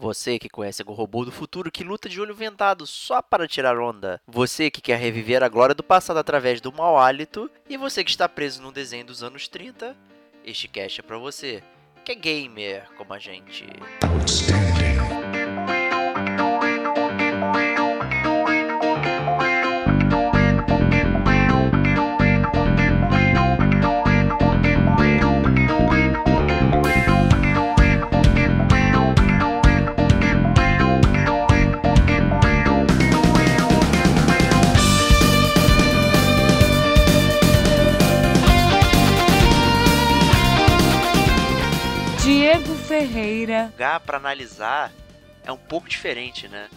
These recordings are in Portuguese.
Você que conhece algum robô do futuro que luta de olho vendado só para tirar onda. Você que quer reviver a glória do passado através do mau hálito. E você que está preso num desenho dos anos 30. Este cast é pra você, que é gamer como a gente. Lugar para analisar é um pouco diferente, né?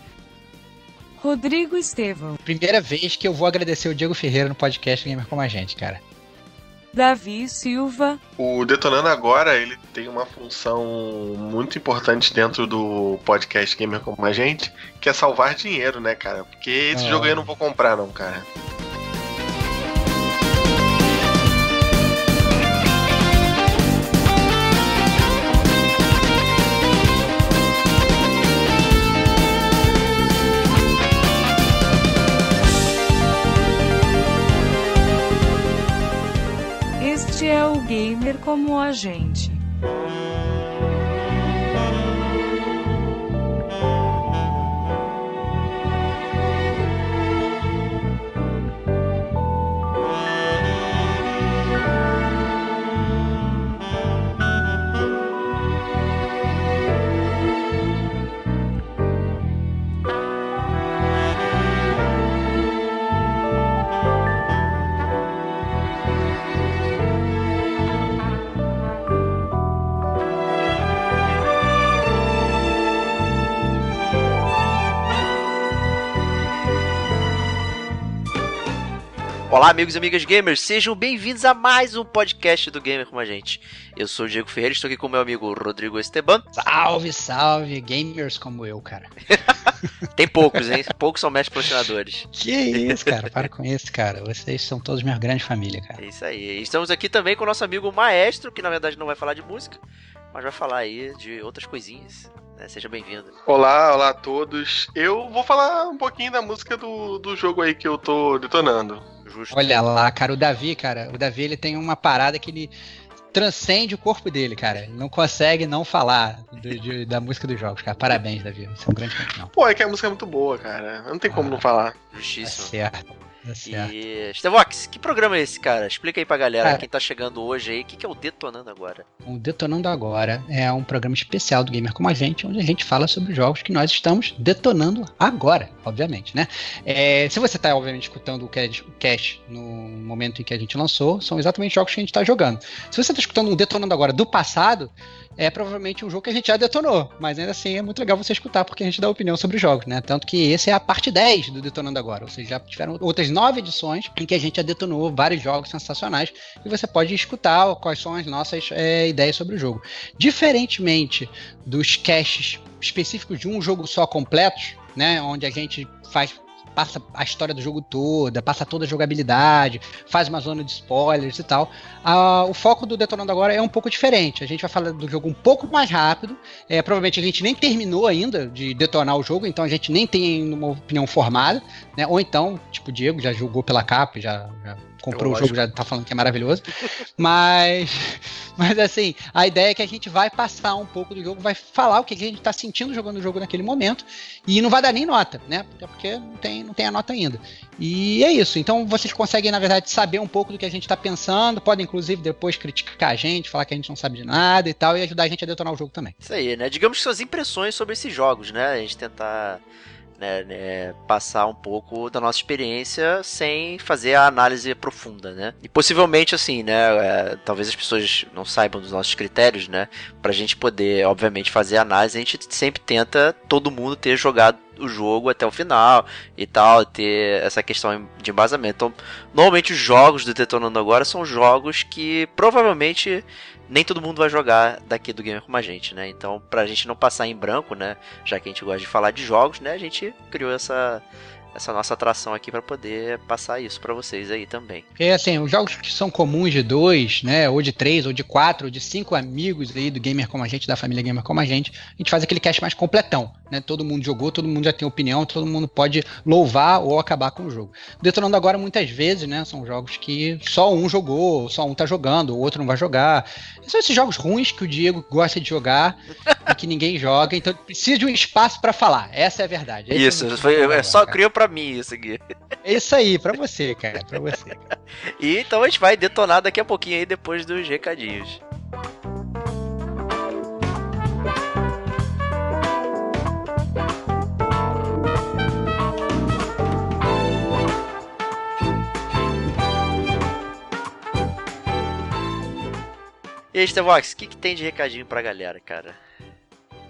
Rodrigo Estevão, Primeira vez que eu vou agradecer o Diego Ferreira no podcast Gamer Como a Gente, cara. Davi Silva, O Detonando Agora, ele tem uma função muito importante dentro do podcast Gamer Como a Gente, que é salvar dinheiro, né, cara? Porque esse Ah. jogo aí eu não vou comprar, não, cara. Gamer como a gente. Olá, amigos e amigas gamers, sejam bem-vindos a mais um podcast do Gamer como a gente. Eu sou o Diego Ferreira, estou aqui com meu amigo Rodrigo Esteban. Salve, salve, gamers como eu, cara. Tem poucos, hein? Poucos são mestres patrocinadores. Que isso, cara, para com isso, cara. Vocês são todos minha grande família, cara. É isso aí. Estamos aqui também com o nosso amigo Maestro, que na verdade não vai falar de música, mas vai falar aí de outras coisinhas. né? Seja bem-vindo. Olá, olá a todos. Eu vou falar um pouquinho da música do, do jogo aí que eu tô detonando. Justo. Olha lá, cara, o Davi, cara, o Davi ele tem uma parada que ele transcende o corpo dele, cara. Ele não consegue não falar do- de- da música dos jogos, cara. Parabéns, Davi. Você é um grande campeão. Pô, é que a música é muito boa, cara. Não tem como Ah. não falar. Tá Justíssimo. certo. Tá certo. E. Stevox, que programa é esse, cara? Explica aí pra galera, Cara. quem tá chegando hoje aí, o que, que é o Detonando Agora? O Detonando Agora é um programa especial do Gamer Como a Gente, onde a gente fala sobre jogos que nós estamos detonando agora, obviamente, né? É, se você está, obviamente, escutando o cast, no momento em que a gente lançou, são exatamente jogos que a gente está jogando. Se você está escutando um Detonando Agora do passado, é provavelmente um jogo que a gente já detonou, mas ainda assim é muito legal você escutar, porque a gente dá opinião sobre os jogos, né? Tanto que esse é a parte 10 do Detonando Agora, ou seja, já tiveram outras nove edições em que a gente já detonou vários jogos sensacionais e você pode escutar quais são as nossas é, ideias sobre o jogo. Diferentemente dos caches específicos de um jogo só completos, né, onde a gente faz passa a história do jogo toda, passa toda a jogabilidade, faz uma zona de spoilers e tal. Ah, o foco do Detonando agora é um pouco diferente. A gente vai falar do jogo um pouco mais rápido. É, provavelmente a gente nem terminou ainda de detonar o jogo, então a gente nem tem uma opinião formada, né? Ou então, tipo, o Diego já jogou pela capa, já, já comprou o Lógico. jogo, já tá falando que é maravilhoso. Mas, mas assim, a ideia é que a gente vai passar um pouco do jogo, vai falar o que a gente tá sentindo jogando o jogo naquele momento, e não vai dar nem nota, né? Até porque não tem, não tem a nota ainda. E é isso. Então vocês conseguem, na verdade, saber um pouco do que a gente tá pensando, podem inclusive depois criticar a gente, falar que a gente não sabe de nada e tal, e ajudar a gente a detonar o jogo também. Isso aí, né? Digamos que suas impressões sobre esses jogos, né? A gente tentar né, né, passar um pouco da nossa experiência sem fazer a análise profunda, né? E possivelmente, assim, né? é, talvez as pessoas não saibam dos nossos critérios, né? Pra gente poder, obviamente, fazer a análise, a gente sempre tenta todo mundo ter jogado o jogo até o final e tal, ter essa questão de embasamento. Então, normalmente os jogos do Detonando Agora são jogos que provavelmente nem todo mundo vai jogar daqui do Gamer como a gente, né? Então, pra gente não passar em branco, né? Já que a gente gosta de falar de jogos, né? A gente criou essa, essa nossa atração aqui para poder passar isso para vocês aí também. É assim, os jogos que são comuns de dois, né, ou de três, ou de quatro, ou de cinco amigos aí do gamer como a gente, da família gamer como a gente, a gente faz aquele cast mais completão, né? Todo mundo jogou, todo mundo já tem opinião, todo mundo pode louvar ou acabar com o jogo. Detonando agora muitas vezes, né, são jogos que só um jogou, só um tá jogando, o outro não vai jogar. São esses jogos ruins que o Diego gosta de jogar e que ninguém joga, então precisa de um espaço para falar. Essa é a verdade. Esse isso, é, foi, é só criou para mim isso aqui. É isso aí, para você, cara, para você. e então a gente vai detonar daqui a pouquinho aí depois dos recadinhos. E aí, Stevox, o que, que tem de recadinho pra galera, cara?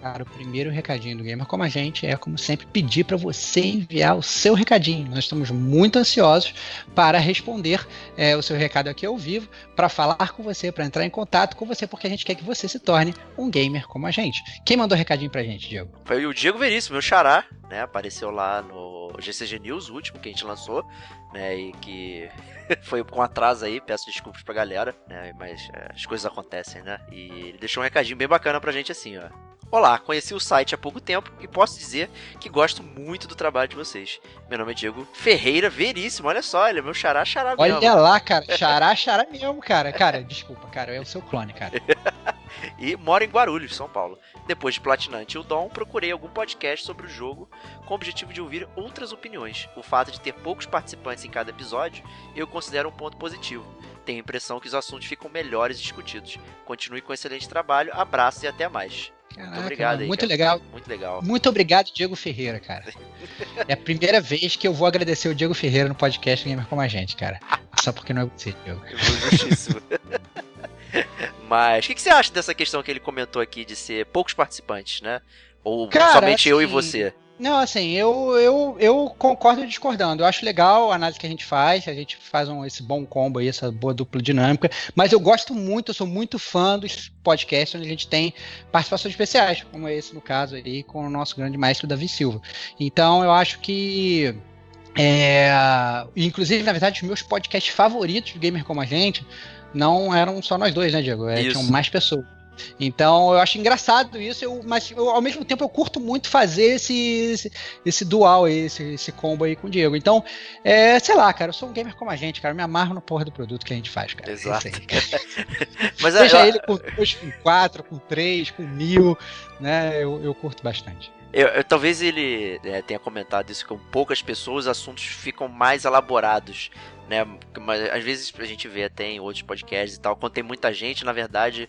O primeiro recadinho do Gamer Como a Gente é, como sempre, pedir para você enviar o seu recadinho. Nós estamos muito ansiosos para responder é, o seu recado aqui ao vivo, para falar com você, para entrar em contato com você, porque a gente quer que você se torne um gamer como a gente. Quem mandou recadinho pra gente, Diego? Foi o Diego Veríssimo, meu xará, né? Apareceu lá no GCG News, o último que a gente lançou, né? E que foi com atraso aí, peço desculpas pra galera, né? Mas é, as coisas acontecem, né? E ele deixou um recadinho bem bacana pra gente assim, ó. Olá, conheci o site há pouco tempo e posso dizer que gosto muito do trabalho de vocês. Meu nome é Diego Ferreira Veríssimo, olha só, ele é meu xará xará Olha mesmo. lá, cara, xará xará mesmo, cara. Cara, desculpa, cara, é o seu clone, cara. e moro em Guarulhos, São Paulo. Depois de Platinante e o Dom, procurei algum podcast sobre o jogo com o objetivo de ouvir outras opiniões. O fato de ter poucos participantes em cada episódio eu considero um ponto positivo. Tenho a impressão que os assuntos ficam melhores discutidos. Continue com excelente trabalho, abraços e até mais. Caraca, muito obrigado aí, Muito cara. legal. Muito legal. Muito obrigado, Diego Ferreira, cara. É a primeira vez que eu vou agradecer o Diego Ferreira no podcast Gamer Como a Gente, cara. Só porque não é você, Diego. Justíssimo. Mas o que, que você acha dessa questão que ele comentou aqui de ser poucos participantes, né? Ou Cara, somente eu e assim, você? Não, assim, eu, eu, eu concordo discordando. Eu acho legal a análise que a gente faz, a gente faz um, esse bom combo aí, essa boa dupla dinâmica, mas eu gosto muito, eu sou muito fã dos podcasts onde a gente tem participações especiais, como esse no caso aí, com o nosso grande maestro Davi Silva. Então eu acho que. É, inclusive, na verdade, os meus podcasts favoritos do Gamer Como a Gente não eram só nós dois, né, Diego? É, tinham mais pessoas. Então eu acho engraçado isso, eu, mas eu, ao mesmo tempo eu curto muito fazer esse, esse, esse dual aí, esse, esse combo aí com o Diego. Então, é, sei lá, cara, eu sou um gamer como a gente, cara, eu me amarro na porra do produto que a gente faz, cara. É Exato. Mas é, Seja eu- ele com dois, com quatro, com três, com mil, né? Eu, eu curto bastante. Eu- eu- talvez ele é, tenha comentado isso com poucas pessoas, os assuntos ficam mais elaborados, né? Mas às vezes a gente vê até em outros podcasts e tal, quando tem muita gente, na verdade,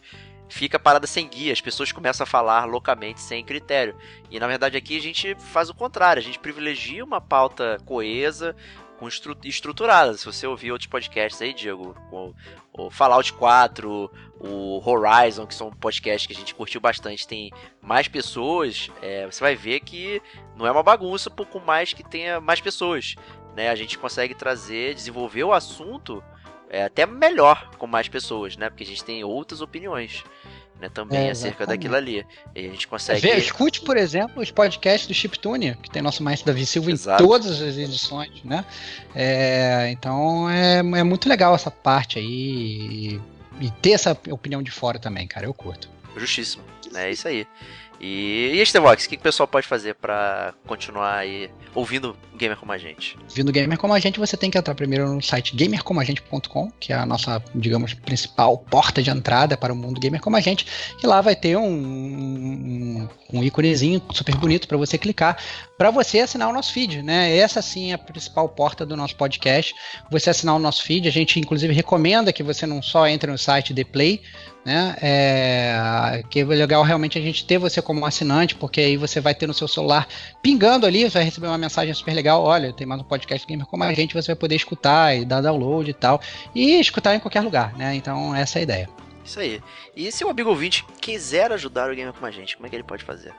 fica parada sem guia, as pessoas começam a falar loucamente sem critério. E na verdade aqui a gente faz o contrário, a gente privilegia uma pauta coesa, com estru estruturada. Se você ouvir outros podcasts aí, Diego, com o Fallout 4, o Horizon, que são podcasts que a gente curtiu bastante, tem mais pessoas, é, você vai ver que não é uma bagunça, por com mais que tenha mais pessoas. Né? A gente consegue trazer, desenvolver o assunto é, até melhor com mais pessoas, né? Porque a gente tem outras opiniões. Né, também É, acerca daquilo ali. E a gente consegue. Vê, escute, por exemplo, os podcasts do Chiptune, que tem nosso maestro Davi Silva Exato. em todas as edições, né? É, então é, é muito legal essa parte aí e, e ter essa opinião de fora também, cara. Eu curto. Justíssimo. É isso aí. E, e este Vox, o que, que o pessoal pode fazer pra continuar aí ouvindo gamer como a gente? Vindo Gamer Como a Gente, você tem que entrar primeiro no site gamercomagente.com, que é a nossa, digamos, principal porta de entrada para o mundo Gamer Como a Gente. E lá vai ter um, um, um íconezinho super bonito para você clicar, para você assinar o nosso feed, né? Essa sim é a principal porta do nosso podcast. Você assinar o nosso feed, a gente inclusive recomenda que você não só entre no site The Play, né? É, que é legal realmente a gente ter você como assinante, porque aí você vai ter no seu celular pingando ali, você vai receber uma mensagem super legal, olha, tem mais um podcast gamer como a gente, você vai poder escutar e dar download e tal, e escutar em qualquer lugar, né? Então essa é a ideia. Isso aí. E se o amigo ouvinte quiser ajudar o gamer como a gente, como é que ele pode fazer?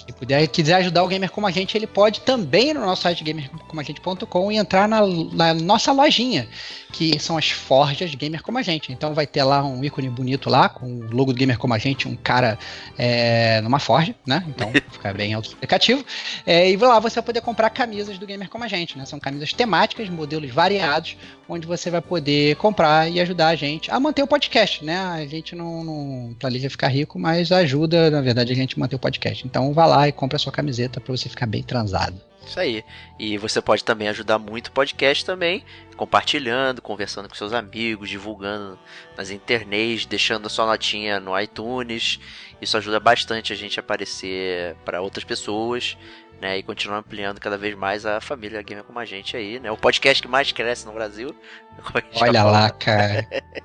Se puder, quiser ajudar o gamer como a gente, ele pode também ir no nosso site gamercomagente.com e entrar na, na, nossa lojinha, que são as forjas gamer como a gente. Então vai ter lá um ícone bonito lá, com o logo do gamer como a gente, um cara é, numa forja, né? Então fica bem autoexplicativo. É, e lá você vai poder comprar camisas do gamer como a gente, né? São camisas temáticas, modelos variados, onde você vai poder comprar e ajudar a gente a manter o podcast, né? A gente não, não planeja ficar rico, mas ajuda, na verdade, a gente manter o podcast. Então vá lá e compra a sua camiseta para você ficar bem transado. Isso aí. E você pode também ajudar muito o podcast também, compartilhando, conversando com seus amigos, divulgando nas internet, deixando a sua notinha no iTunes. Isso ajuda bastante a gente a aparecer para outras pessoas né? E continuar ampliando cada vez mais a família gamer como a gente aí, né? O podcast que mais cresce no Brasil. Olha lá, cara.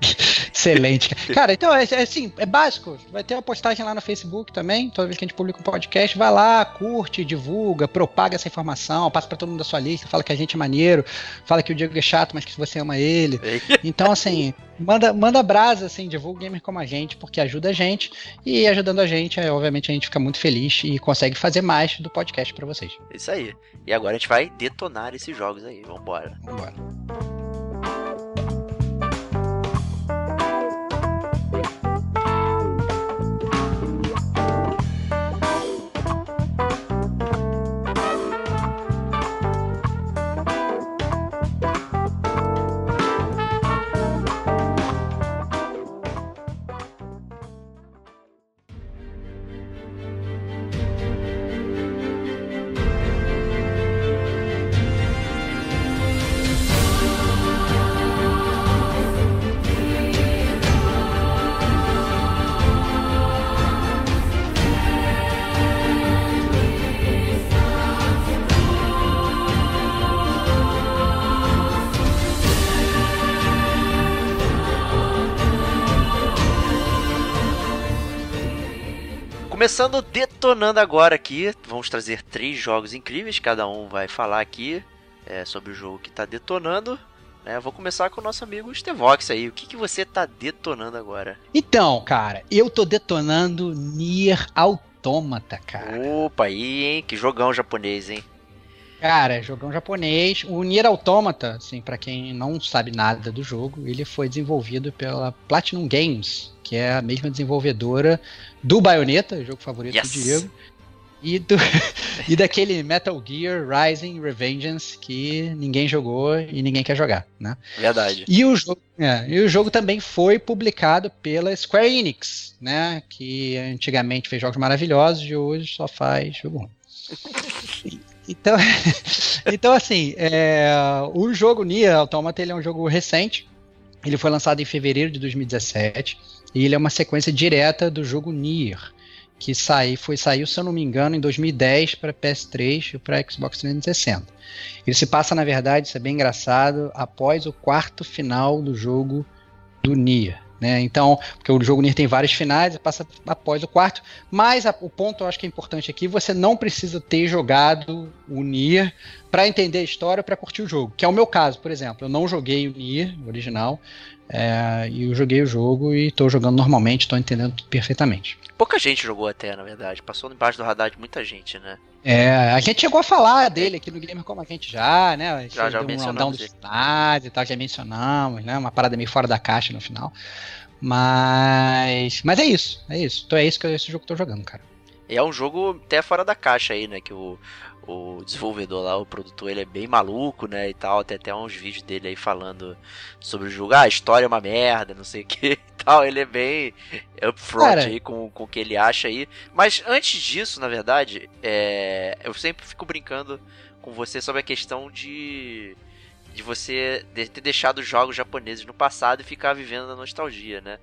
Excelente. Cara, então é, é, assim, é básico. Vai ter uma postagem lá no Facebook também. Toda vez que a gente publica um podcast, vai lá, curte, divulga, propaga essa informação, passa para todo mundo da sua lista, fala que a gente é maneiro, fala que o Diego é chato, mas que você ama ele. Então, assim, manda, manda brasa, assim, divulga gamer como a gente, porque ajuda a gente. E ajudando a gente, é, obviamente, a gente fica muito feliz e consegue fazer mais do podcast para vocês. Isso aí. E agora a gente vai detonar esses jogos aí. Vambora. Vambora. Começando detonando agora aqui, vamos trazer três jogos incríveis, cada um vai falar aqui é, sobre o jogo que está detonando. É, vou começar com o nosso amigo Stevox aí. O que, que você está detonando agora? Então, cara, eu tô detonando Nier Automata, cara. Opa, aí, hein? Que jogão japonês, hein? Cara, jogão japonês. O Nier Automata, assim, para quem não sabe nada do jogo, ele foi desenvolvido pela Platinum Games, que é a mesma desenvolvedora do Bayonetta, jogo favorito yes. do Diego, e, do, e daquele Metal Gear Rising Revengeance que ninguém jogou e ninguém quer jogar, né? Verdade. E o jogo, é, e o jogo também foi publicado pela Square Enix, né? Que antigamente fez jogos maravilhosos e hoje só faz jogo ruim. Então, então assim, é, o jogo Nier Automata ele é um jogo recente. Ele foi lançado em fevereiro de 2017 e ele é uma sequência direta do jogo Nier, que sai, foi saiu, se eu não me engano, em 2010 para PS3 e para Xbox 360. Ele se passa, na verdade, isso é bem engraçado, após o quarto final do jogo do Nier. Né? Então, porque o jogo Nier tem vários finais, passa após o quarto. Mas a, o ponto eu acho que é importante aqui, você não precisa ter jogado o Nier para entender a história, para curtir o jogo. Que é o meu caso, por exemplo. Eu não joguei o Nier original, é, e eu joguei o jogo e estou jogando normalmente, estou entendendo perfeitamente. Pouca gente jogou até, na verdade. Passou embaixo do radar de muita gente, né? É, a gente chegou a falar dele aqui no Gamer como a gente já, né? A gente já, já mencionamos. Um finais e tal, já mencionamos, né? Uma parada meio fora da caixa no final. Mas. Mas é isso, é isso. Então é isso que esse jogo que eu tô jogando, cara. E é um jogo até fora da caixa aí, né? Que o, o desenvolvedor lá, o produtor, ele é bem maluco, né, e tal, tem até uns vídeos dele aí falando sobre o jogo, ah, a história é uma merda, não sei o que e tal, ele é bem upfront Cara. aí com, com o que ele acha aí, mas antes disso, na verdade, é, eu sempre fico brincando com você sobre a questão de de você ter deixado jogos japoneses no passado e ficar vivendo na nostalgia, né,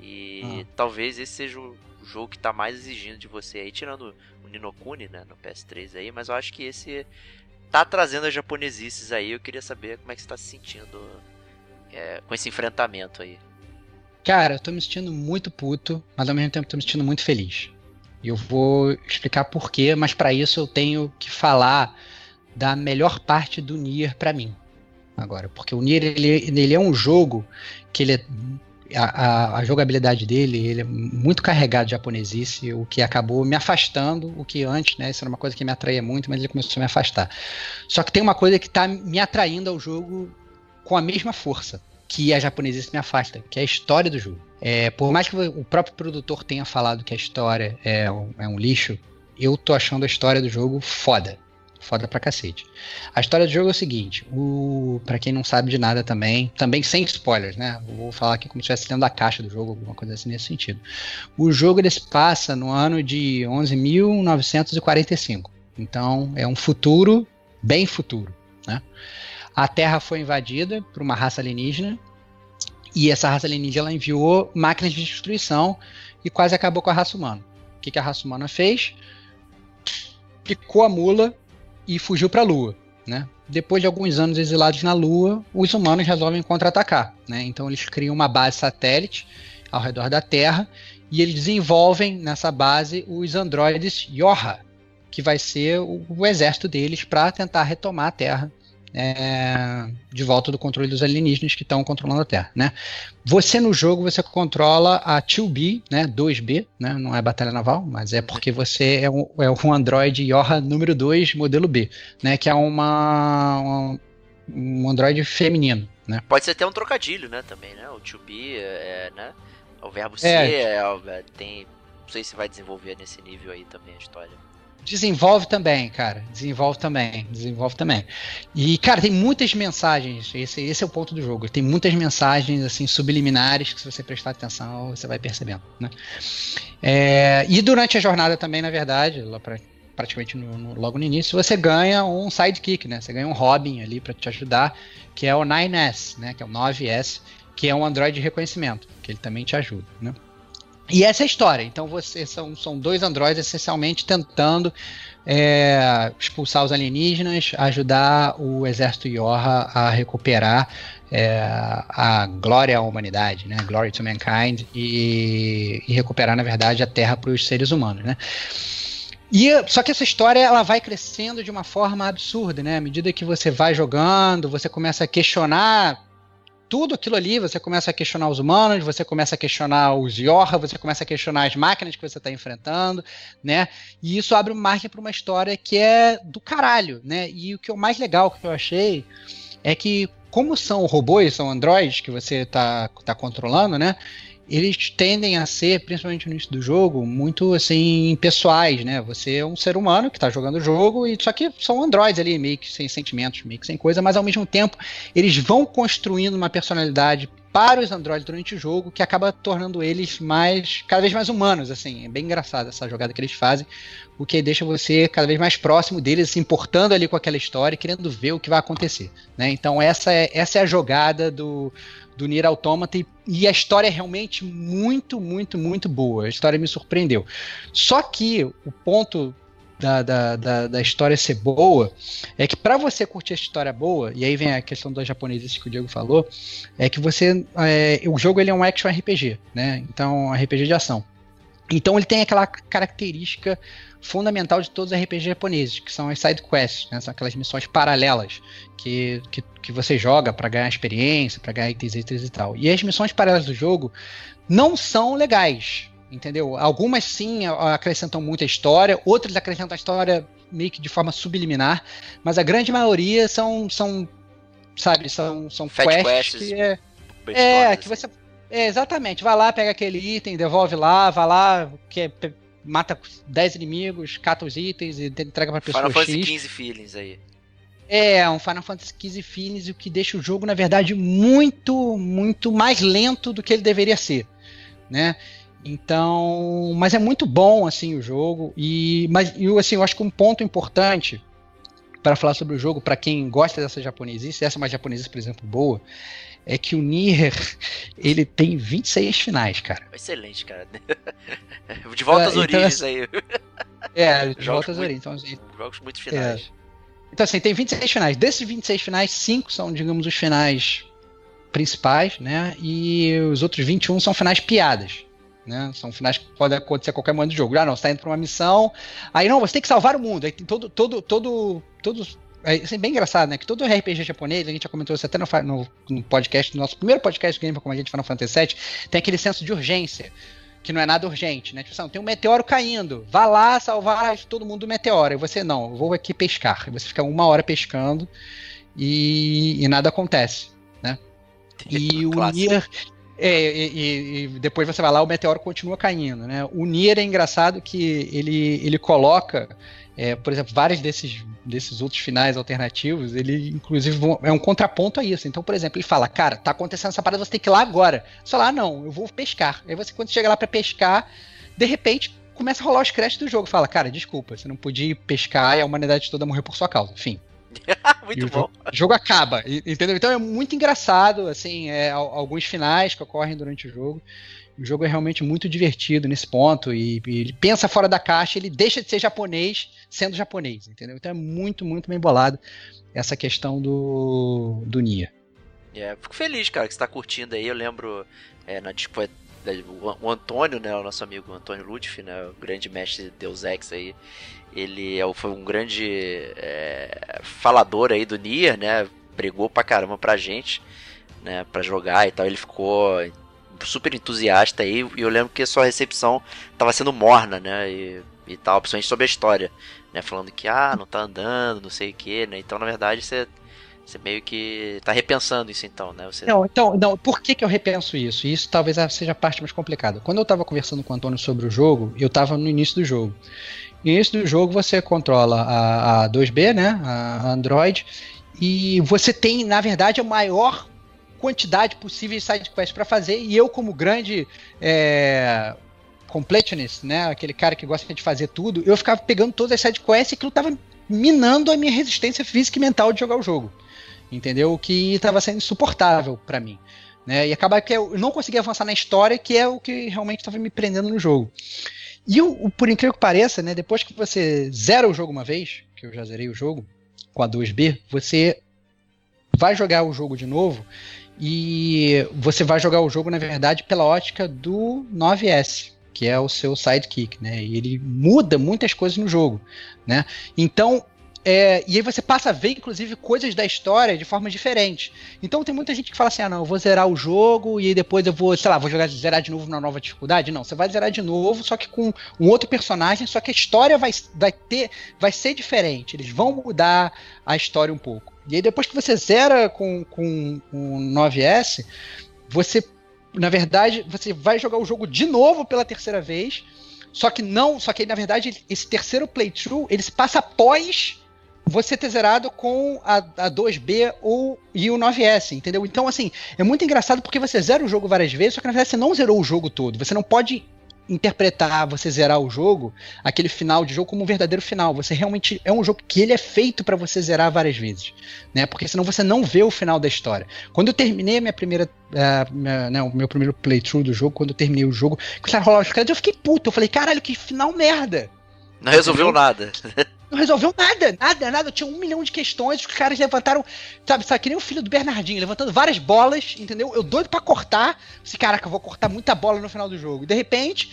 e ah. talvez esse seja o jogo que tá mais exigindo de você aí, tirando o Ninokuni, né, no PS3 aí, mas eu acho que esse tá trazendo as japonesices aí, eu queria saber como é que você tá se sentindo é, com esse enfrentamento aí. Cara, eu tô me sentindo muito puto, mas ao mesmo tempo tô me sentindo muito feliz. E eu vou explicar porquê, mas para isso eu tenho que falar da melhor parte do Nier para mim. Agora, porque o Nier ele, ele é um jogo que ele é a, a, jogabilidade dele, ele é muito carregado de japonesice, o que acabou me afastando, o que antes, né, isso era uma coisa que me atraía muito, mas ele começou a me afastar. Só que tem uma coisa que está me atraindo ao jogo com a mesma força, que a japonesice me afasta, que é a história do jogo. É, por mais que o próprio produtor tenha falado que a história é um, é um lixo, eu tô achando a história do jogo foda foda pra cacete. A história do jogo é o seguinte, o para quem não sabe de nada também, também sem spoilers, né? Vou falar aqui como se estivesse lendo a caixa do jogo, alguma coisa assim nesse sentido. O jogo ele se passa no ano de 11.945. Então, é um futuro bem futuro, né? A Terra foi invadida por uma raça alienígena e essa raça alienígena enviou máquinas de destruição e quase acabou com a raça humana. O que, que a raça humana fez? Picou a mula e fugiu para a Lua. Né? Depois de alguns anos exilados na Lua, os humanos resolvem contra-atacar. Né? Então eles criam uma base satélite ao redor da Terra e eles desenvolvem nessa base os androides Yorha, que vai ser o, o exército deles para tentar retomar a Terra é, de volta do controle dos alienígenas que estão controlando a Terra, né? Você no jogo você controla a 2B, né? 2B, né? Não é batalha naval, mas é porque você é um, é um Android Yorha número 2, modelo B, né? Que é uma, uma um Android feminino, né? Pode ser até um trocadilho, né? Também, né? O 2B, é, né? O verbo ser, é, é, tem, não sei se vai desenvolver nesse nível aí também a história. Desenvolve também, cara. Desenvolve também. Desenvolve também. E, cara, tem muitas mensagens. Esse, esse é o ponto do jogo. Tem muitas mensagens, assim, subliminares que se você prestar atenção, você vai percebendo, né? É, e durante a jornada também, na verdade, lá pra, praticamente no, no, logo no início, você ganha um sidekick, né? Você ganha um Robin ali para te ajudar, que é o 9S, né? Que é o 9S, que é um Android de reconhecimento, que ele também te ajuda, né? E essa é a história. Então você são, são dois androides essencialmente tentando é, expulsar os alienígenas, ajudar o exército Yorha a recuperar é, a glória à humanidade, né? Glory to mankind e, e recuperar na verdade a Terra para os seres humanos, né? E, só que essa história ela vai crescendo de uma forma absurda, né? À medida que você vai jogando, você começa a questionar tudo aquilo ali, você começa a questionar os humanos, você começa a questionar os Yorra, você começa a questionar as máquinas que você está enfrentando, né? E isso abre margem para uma história que é do caralho, né? E o que é o mais legal que eu achei é que, como são robôs, são androids que você está tá controlando, né? Eles tendem a ser, principalmente no início do jogo, muito assim, pessoais, né? Você é um ser humano que está jogando o jogo, e só que são androides ali, meio que sem sentimentos, meio que sem coisa, mas ao mesmo tempo eles vão construindo uma personalidade para os androides durante o jogo que acaba tornando eles mais cada vez mais humanos, assim. É bem engraçado essa jogada que eles fazem, o que deixa você cada vez mais próximo deles, se importando ali com aquela história, querendo ver o que vai acontecer, né? Então essa é, essa é a jogada do do Nier Automata e, e, a história é realmente muito, muito, muito boa. A história me surpreendeu. Só que o ponto da, da, da, da história ser boa é que para você curtir a história boa, e aí vem a questão dos japoneses que o Diego falou, é que você. É, o jogo ele é um action RPG, né? Então, RPG de ação. Então ele tem aquela característica fundamental de todos os RPGs japoneses, que são as side quests, né? são aquelas missões paralelas que, que, que você joga para ganhar experiência, para ganhar itens extras e tal. E as missões paralelas do jogo não são legais, entendeu? Algumas sim acrescentam muito a história, outras acrescentam a história meio que de forma subliminar, mas a grande maioria são, são sabe, são, são quests, quests que é, é que você é, exatamente, vai lá, pega aquele item, devolve lá, vai lá, que é, mata 10 inimigos, cata os itens e entrega pra pessoa Final Fantasy XV feelings aí. É, um Final Fantasy XV feelings, o que deixa o jogo, na verdade, muito, muito mais lento do que ele deveria ser, né? Então, mas é muito bom assim o jogo e mas eu assim, eu acho que um ponto importante para falar sobre o jogo para quem gosta dessa japonesice, essa é uma japonesice, por exemplo, boa, é que o Nier, ele tem 26 finais, cara. Excelente, cara. De volta às então, origens assim, aí. É, de volta às origens. Então, assim, jogos muito finais. É. Então, assim, tem 26 finais. Desses 26 finais, 5 são, digamos, os finais principais, né? E os outros 21 são finais piadas. Né? São finais que podem acontecer a qualquer momento do jogo. Ah, não, você tá indo pra uma missão. Aí, não, você tem que salvar o mundo. Aí tem todo, todo, todo, todos é assim, bem engraçado, né? Que todo RPG japonês, a gente já comentou isso até no, no, no podcast, no nosso primeiro podcast Game como a gente Final Fantasy VII, tem aquele senso de urgência que não é nada urgente, né? Tipo assim, tem um meteoro caindo, vá lá salvar todo mundo do meteoro. E você, não, eu vou aqui pescar. E você fica uma hora pescando e, e nada acontece, né? E o Nier... É, e, e, depois você vai lá, o meteoro continua caindo, né? O Nier é engraçado que ele, ele coloca, é, por exemplo, vários desses, desses outros finais alternativos, ele inclusive é um contraponto a isso. Então, por exemplo, ele fala, cara, tá acontecendo essa parada, você tem que ir lá agora. Você fala, ah, não, eu vou pescar. Aí você, quando chega lá para pescar, de repente começa a rolar os créditos do jogo. Fala, cara, desculpa, você não podia ir pescar e a humanidade toda morreu por sua causa. Enfim. muito o bom. Jogo, o jogo acaba, entendeu? Então é muito engraçado, assim, é, alguns finais que ocorrem durante o jogo. O jogo é realmente muito divertido nesse ponto e, e, ele pensa fora da caixa, ele deixa de ser japonês sendo japonês, entendeu? Então é muito, muito bem bolado essa questão do, do Nia. É, fico feliz, cara, que você tá curtindo aí. Eu lembro é, na tipo, o Antônio, né, o nosso amigo Antônio Lutfi, né, o grande mestre de Deus Ex aí, ele é foi um grande é, falador aí do Nier, né? Brigou pra caramba pra gente, né? Pra jogar e tal. Ele ficou super entusiasta aí. E eu lembro que sua recepção tava sendo morna, né? E, e tal, principalmente sobre a história, né? Falando que, ah, não tá andando, não sei o que, né? Então, na verdade, você você meio que tá repensando isso então, né? Você... Não, então, não, por que, que eu repenso isso? Isso talvez seja a parte mais complicada. Quando eu tava conversando com o Antônio sobre o jogo, eu tava no início do jogo. No início do jogo você controla a, a 2B, né? A Android. E você tem, na verdade, a maior quantidade possível de sidequests para fazer. E eu, como grande é, completionist, né? Aquele cara que gosta de fazer tudo, eu ficava pegando todas as sidequests e aquilo tava minando a minha resistência física e mental de jogar o jogo. Entendeu? O que estava sendo insuportável para mim. Né? E acaba que eu não conseguia avançar na história, que é o que realmente estava me prendendo no jogo. E o, por incrível que pareça, né, depois que você zera o jogo uma vez, que eu já zerei o jogo com a 2B, você vai jogar o jogo de novo e você vai jogar o jogo, na verdade, pela ótica do 9S, que é o seu sidekick, né? E ele muda muitas coisas no jogo, né? Então, é, e aí você passa a ver, inclusive, coisas da história de forma diferente. Então tem muita gente que fala assim: ah, não, eu vou zerar o jogo e depois eu vou, sei lá, vou jogar zerar de novo na nova dificuldade. Não, você vai zerar de novo, só que com um outro personagem, só que a história vai, vai ter. vai ser diferente. Eles vão mudar a história um pouco. E aí, depois que você zera com, com, com o 9S, você. Na verdade, você vai jogar o jogo de novo pela terceira vez. Só que não, só que na verdade esse terceiro playthrough ele se passa após você ter zerado com a, a 2B ou, e o 9S, entendeu? Então, assim, é muito engraçado porque você zera o jogo várias vezes, só que na verdade você não zerou o jogo todo. Você não pode interpretar você zerar o jogo, aquele final de jogo como um verdadeiro final. Você realmente é um jogo que ele é feito para você zerar várias vezes, né? Porque senão você não vê o final da história. Quando eu terminei a minha primeira, uh, minha, né, o meu primeiro playthrough do jogo, quando eu terminei o jogo, começaram a rolar os créditos, eu fiquei puto. Eu falei, caralho, que final merda. Não resolveu nada. Não resolveu nada, nada, nada. Tinha um milhão de questões, os caras levantaram, sabe, sabe, que nem o filho do Bernardinho, levantando várias bolas, entendeu? Eu doido para cortar. Esse caraca, eu vou cortar muita bola no final do jogo. E de repente,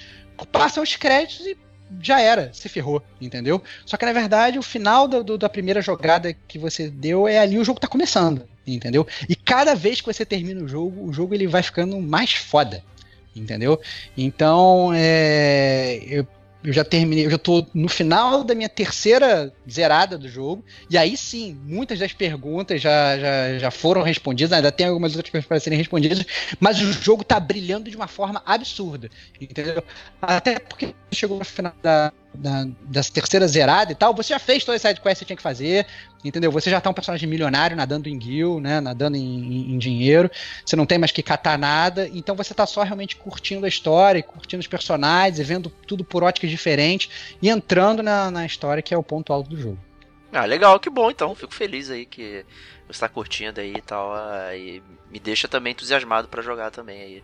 passam os créditos e já era, se ferrou, entendeu? Só que na verdade, o final do, do, da primeira jogada que você deu é ali o jogo tá começando, entendeu? E cada vez que você termina o jogo, o jogo ele vai ficando mais foda entendeu? Então, é, eu, eu já terminei, eu já tô no final da minha terceira zerada do jogo, e aí sim, muitas das perguntas já, já, já foram respondidas, ainda tem algumas outras coisas para serem respondidas, mas o jogo tá brilhando de uma forma absurda, entendeu? Até porque chegou no final da, da, dessa terceira zerada e tal, você já fez todas as sidequests que você tinha que fazer, entendeu? Você já tá um personagem milionário nadando em guild, né? Nadando em, em, em, dinheiro, você não tem mais que catar nada, então você tá só realmente curtindo a história, curtindo os personagens, e vendo tudo por óticas diferentes e entrando na, na história que é o ponto alto do jogo. Ah, legal, que bom então, fico feliz aí que você tá curtindo aí e tal, e me deixa também entusiasmado para jogar também aí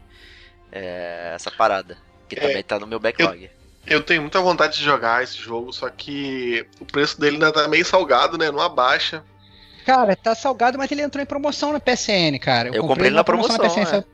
é, essa parada, que é, também tá no meu backlog. Eu eu tenho muita vontade de jogar esse jogo, só que o preço dele ainda tá meio salgado, né? Não abaixa. Cara, tá salgado, mas ele entrou em promoção na PSN, cara. Eu, eu comprei, ele na promoção. promoção na PSN,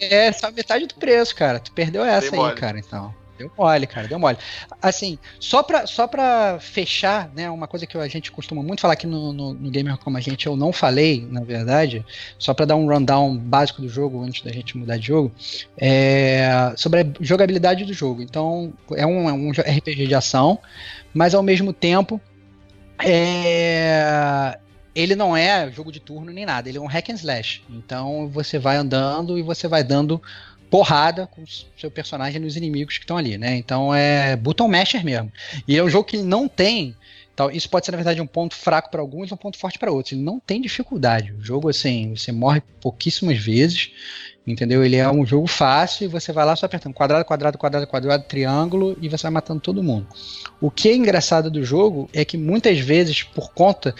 é. é, só metade do preço, cara. Tu perdeu essa aí, cara, então. Deu mole, cara, deu mole. Assim, só pra, só pra fechar, né, uma coisa que a gente costuma muito falar aqui no, no, no Gamer Como a Gente, eu não falei, na verdade, só pra dar um rundown básico do jogo, antes da gente mudar de jogo, é sobre a jogabilidade do jogo. Então, é um, é um RPG de ação, mas ao mesmo tempo, é, ele não é jogo de turno nem nada, ele é um hack and slash. Então você vai andando e você vai dando porrada com o seu personagem nos inimigos que estão ali, né? Então é button masher mesmo. E é um jogo que não tem. Então, isso pode ser, na verdade, um ponto fraco para alguns um ponto forte para outros. Ele não tem dificuldade. O jogo, assim, você morre pouquíssimas vezes. Entendeu? Ele é um jogo fácil e você vai lá só apertando quadrado, quadrado, quadrado, quadrado, triângulo e você vai matando todo mundo. O que é engraçado do jogo é que muitas vezes, por conta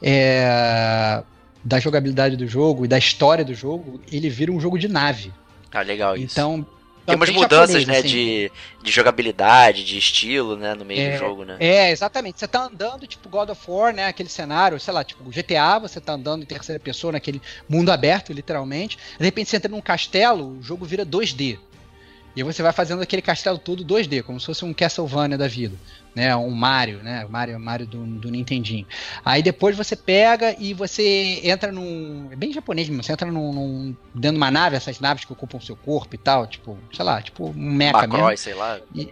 é, da jogabilidade do jogo e da história do jogo, ele vira um jogo de nave. Ah, legal isso. Então, tem umas mudanças, japonês, né, assim. de, de jogabilidade, de estilo, né, no meio é, do jogo, né? É, exatamente. Você tá andando, tipo God of War, né, aquele cenário, sei lá, tipo GTA, você tá andando em terceira pessoa, naquele mundo aberto, literalmente. De repente você entra num castelo, o jogo vira 2D. E você vai fazendo aquele castelo todo 2D, como se fosse um Castlevania da vida né? Um Mario, né? Mario, Mario do, do Nintendinho. Aí depois você pega e você entra num. É bem japonês mesmo, você entra num, num, dentro de uma nave, essas naves que ocupam o seu corpo e tal, tipo, sei lá, tipo um mecha Macross, mesmo. sei lá. E,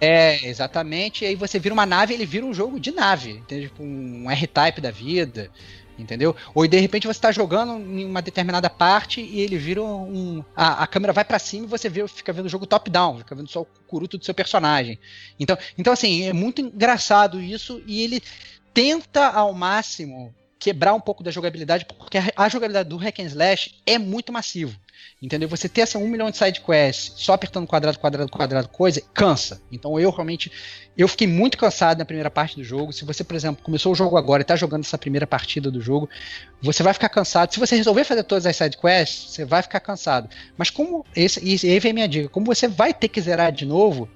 é, exatamente. E aí você vira uma nave, ele vira um jogo de nave, entende? Tipo um R-Type da vida entendeu? Ou de repente você está jogando em uma determinada parte e ele vira um. A, a câmera vai para cima e você vê, fica vendo o jogo top-down, fica vendo só o curuto do seu personagem. Então, então, assim, é muito engraçado isso e ele tenta ao máximo quebrar um pouco da jogabilidade, porque a jogabilidade do Hack and Slash é muito massivo. Entendeu? Você ter assim, um milhão de side quests só apertando quadrado, quadrado, quadrado, coisa, cansa. Então eu realmente. Eu fiquei muito cansado na primeira parte do jogo. Se você, por exemplo, começou o jogo agora e está jogando essa primeira partida do jogo, você vai ficar cansado. Se você resolver fazer todas as side quests, você vai ficar cansado. Mas como. Esse, e aí vem a minha dica: como você vai ter que zerar de novo,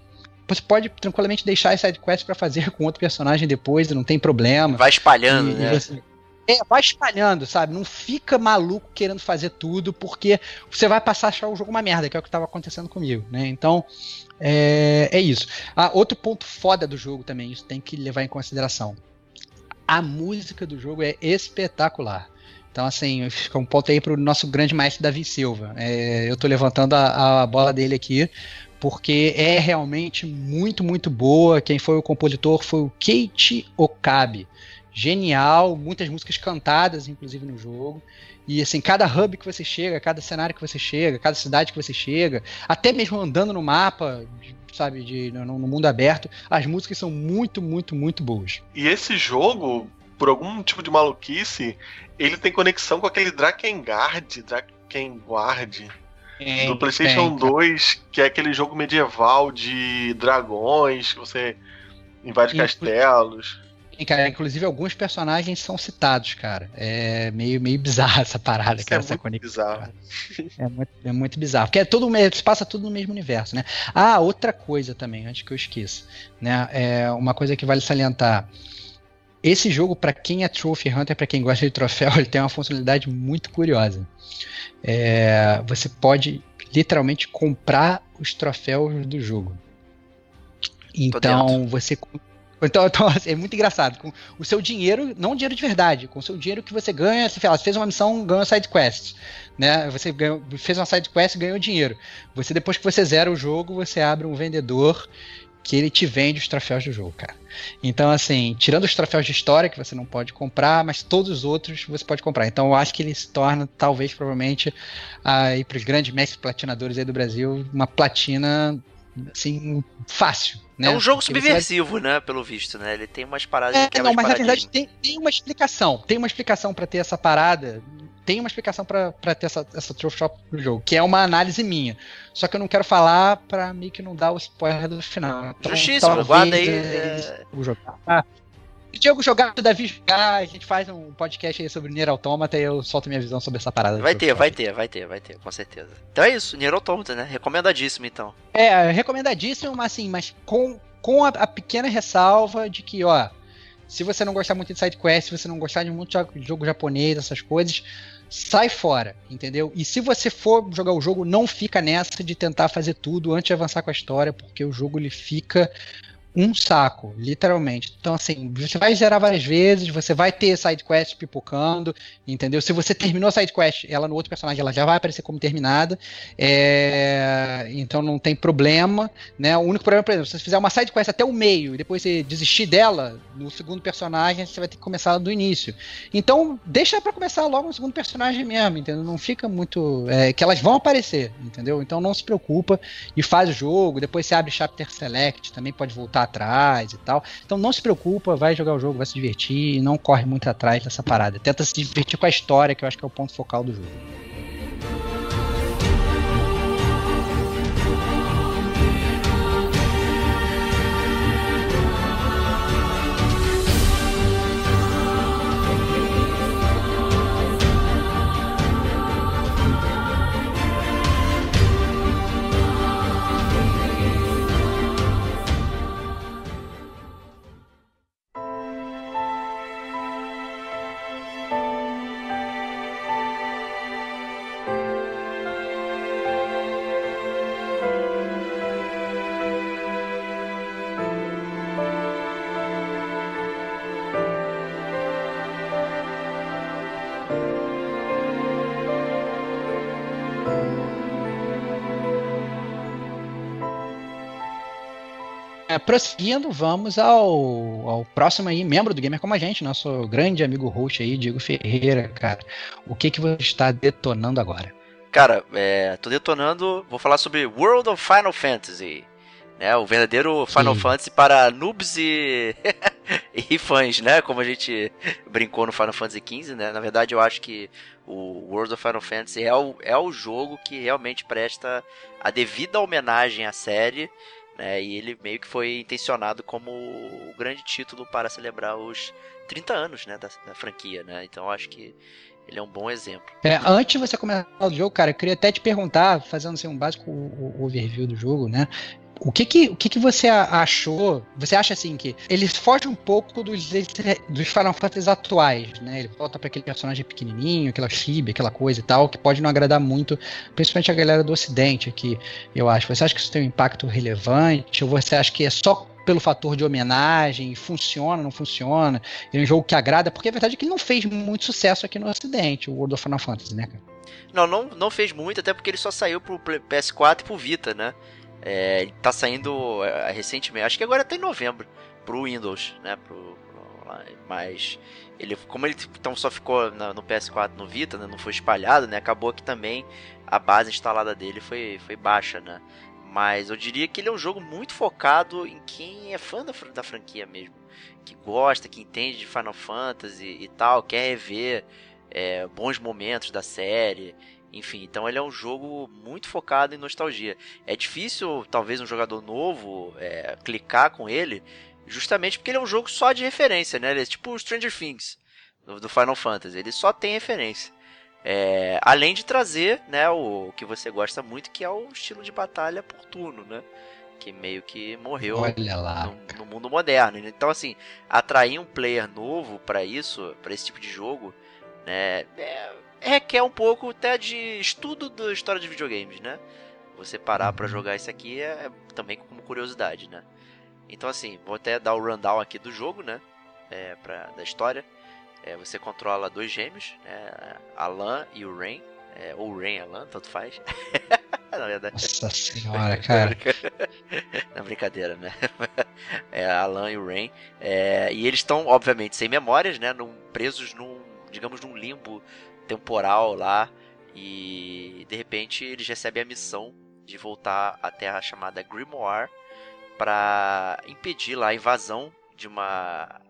você pode tranquilamente deixar as sidequests para fazer com outro personagem depois, não tem problema. Vai espalhando, e, né? E você, é, vai espalhando, sabe? Não fica maluco querendo fazer tudo, porque você vai passar a achar o jogo uma merda, que é o que estava acontecendo comigo, né? Então, é, é isso. Ah, outro ponto foda do jogo também, isso tem que levar em consideração. A música do jogo é espetacular. Então, assim, fica um ponto aí pro nosso grande mestre Davi Silva. É, eu tô levantando a, a bola dele aqui, porque é realmente muito, muito boa. Quem foi o compositor foi o Keiichi Okabe genial, muitas músicas cantadas, inclusive, no jogo. E assim, cada hub que você chega, cada cenário que você chega, cada cidade que você chega, até mesmo andando no mapa, sabe, de, no, no mundo aberto, as músicas são muito, muito, muito boas. E esse jogo, por algum tipo de maluquice, ele tem conexão com aquele Drakengard, Drakengard. É, do PlayStation tem, 2, que é aquele jogo medieval de dragões, que você invade castelos cara. Inclusive, alguns personagens são citados, cara. É meio, meio bizarro essa parada, cara, é essa conexão. Bizarro. É muito, é muito bizarro. Porque é todo, se passa tudo no mesmo universo, né? Ah, outra coisa também, antes que eu esqueça. Né? É uma coisa que vale salientar. Esse jogo, para quem é Trophy Hunter, para quem gosta de troféu, ele tem uma funcionalidade muito curiosa. É, você pode literalmente comprar os troféus do jogo. Então você então, então assim, é muito engraçado. Com o seu dinheiro, não dinheiro de verdade, com o seu dinheiro que você ganha, você, fez uma missão, ganhou side quest. Né? Você ganhou, fez uma side quest e ganhou dinheiro. Você, depois que você zera o jogo, você abre um vendedor que ele te vende os troféus do jogo, cara. Então, assim, tirando os troféus de história que você não pode comprar, mas todos os outros você pode comprar. Então, eu acho que ele se torna, talvez, provavelmente, aí para os grandes mestres platinadores aí do Brasil, uma platina, assim, fácil. Né? É um jogo subversivo, vai... né? Pelo visto, né? Ele tem umas paradas é, que Não, mas na verdade tem, tem uma explicação. Tem uma explicação para ter essa parada. Tem uma explicação para ter essa, essa Trophy Shop no jogo, que é uma análise minha. Só que eu não quero falar pra mim que não dar o spoiler do final. Então, Justíssimo, guarda aí. É... Vou jogar. Ah, Diego jogar, o Davi jogar, a gente faz um podcast aí sobre Nier Automata e eu solto minha visão sobre essa parada. Vai ter, vai ter, vai ter, vai ter, com certeza. Então é isso, Nier Automata, né? Recomendadíssimo, então. É, recomendadíssimo, mas assim, mas com, com a, a pequena ressalva de que, ó, Se você não gostar muito de side quest, se você não gostar de muito jogo, jogo japonês, essas coisas, sai fora, entendeu? E se você for jogar o jogo, não fica nessa de tentar fazer tudo antes de avançar com a história, porque o jogo ele fica um saco, literalmente. Então, assim, você vai zerar várias vezes, você vai ter side quest pipocando, entendeu? Se você terminou a side quest, ela no outro personagem, ela já vai aparecer como terminada, é... então não tem problema, né? O único problema, por exemplo, se você fizer uma side quest até o meio e depois você desistir dela, no segundo personagem, você vai ter que começar do início. Então, deixa para começar logo no segundo personagem mesmo, entendeu? Não fica muito... É, que elas vão aparecer, entendeu? Então não se preocupa e faz o jogo, depois você abre Chapter Select, também pode voltar voltar atrás e tal. Então não se preocupa, vai jogar o jogo, vai se divertir não corre muito atrás dessa parada. Tenta se divertir com a história, que eu acho que é o ponto focal do jogo. Prosseguindo, vamos ao, ao próximo aí, membro do Gamer Como a Gente, nosso grande amigo host aí, Diego Ferreira, cara. O que que você está detonando agora? Cara, é, tô detonando, vou falar sobre World of Final Fantasy. Né, o verdadeiro Final Sim. Fantasy para noobs e, e fãs, né? Como a gente brincou no Final Fantasy XV, né? Na verdade, eu acho que o World of Final Fantasy é o, é o jogo que realmente presta a devida homenagem à série né? E ele meio que foi intencionado como o grande título para celebrar os 30 anos, né, da, da franquia, né? Então acho que ele é um bom exemplo. É, antes de você começar o jogo, cara, eu queria até te perguntar, fazendo assim, um básico overview do jogo, né? O que que, o que que você achou? Você acha assim que ele foge um pouco dos, dos Final Fantasy atuais, né? Ele volta para aquele personagem pequenininho, aquela chibi, aquela coisa e tal, que pode não agradar muito, principalmente a galera do Ocidente aqui, eu acho. Você acha que isso tem um impacto relevante? Ou você acha que é só pelo fator de homenagem, funciona, não funciona? É um jogo que agrada, porque a verdade é que ele não fez muito sucesso aqui no Ocidente, o World of Final Fantasy, né, cara? Não, não, não fez muito, até porque ele só saiu pro PS4 e pro Vita, né? É, ele tá saindo é, recentemente, acho que agora tá em novembro, pro Windows, né? Pro, pro, mas ele, como ele então só ficou na, no PS4 no Vita, né, não foi espalhado, né? Acabou que também a base instalada dele foi, foi baixa, né? Mas eu diria que ele é um jogo muito focado em quem é fã da, da franquia mesmo. Que gosta, que entende de Final Fantasy e tal, quer rever é, bons momentos da série. Enfim, então ele é um jogo muito focado em nostalgia. É difícil, talvez, um jogador novo é, clicar com ele, justamente porque ele é um jogo só de referência, né? Ele é tipo Stranger Things do, Final Fantasy, ele só tem referência. É, além de trazer né, o, o, que você gosta muito, que é o estilo de batalha por turno, né? Que meio que morreu no, no, mundo moderno. Então, assim, atrair um player novo para isso, para esse tipo de jogo, né? É, requer um pouco até de estudo da história de videogames, né? Você parar para uhum. jogar isso aqui é, é, também como curiosidade, né? Então assim, vou até dar o rundown aqui do jogo, né? É, pra, da história. É, você controla dois gêmeos, né? Alan e o Rain. É, ou Rain e Alan, tanto faz. Na verdade. Nossa senhora, cara. Na brincadeira, né? É Alan e o Rain. É, e eles estão, obviamente, sem memórias, né? Num, presos num, digamos, num limbo temporal lá e de repente eles recebem a missão de voltar à Terra chamada Grimoire para impedir lá a invasão de uma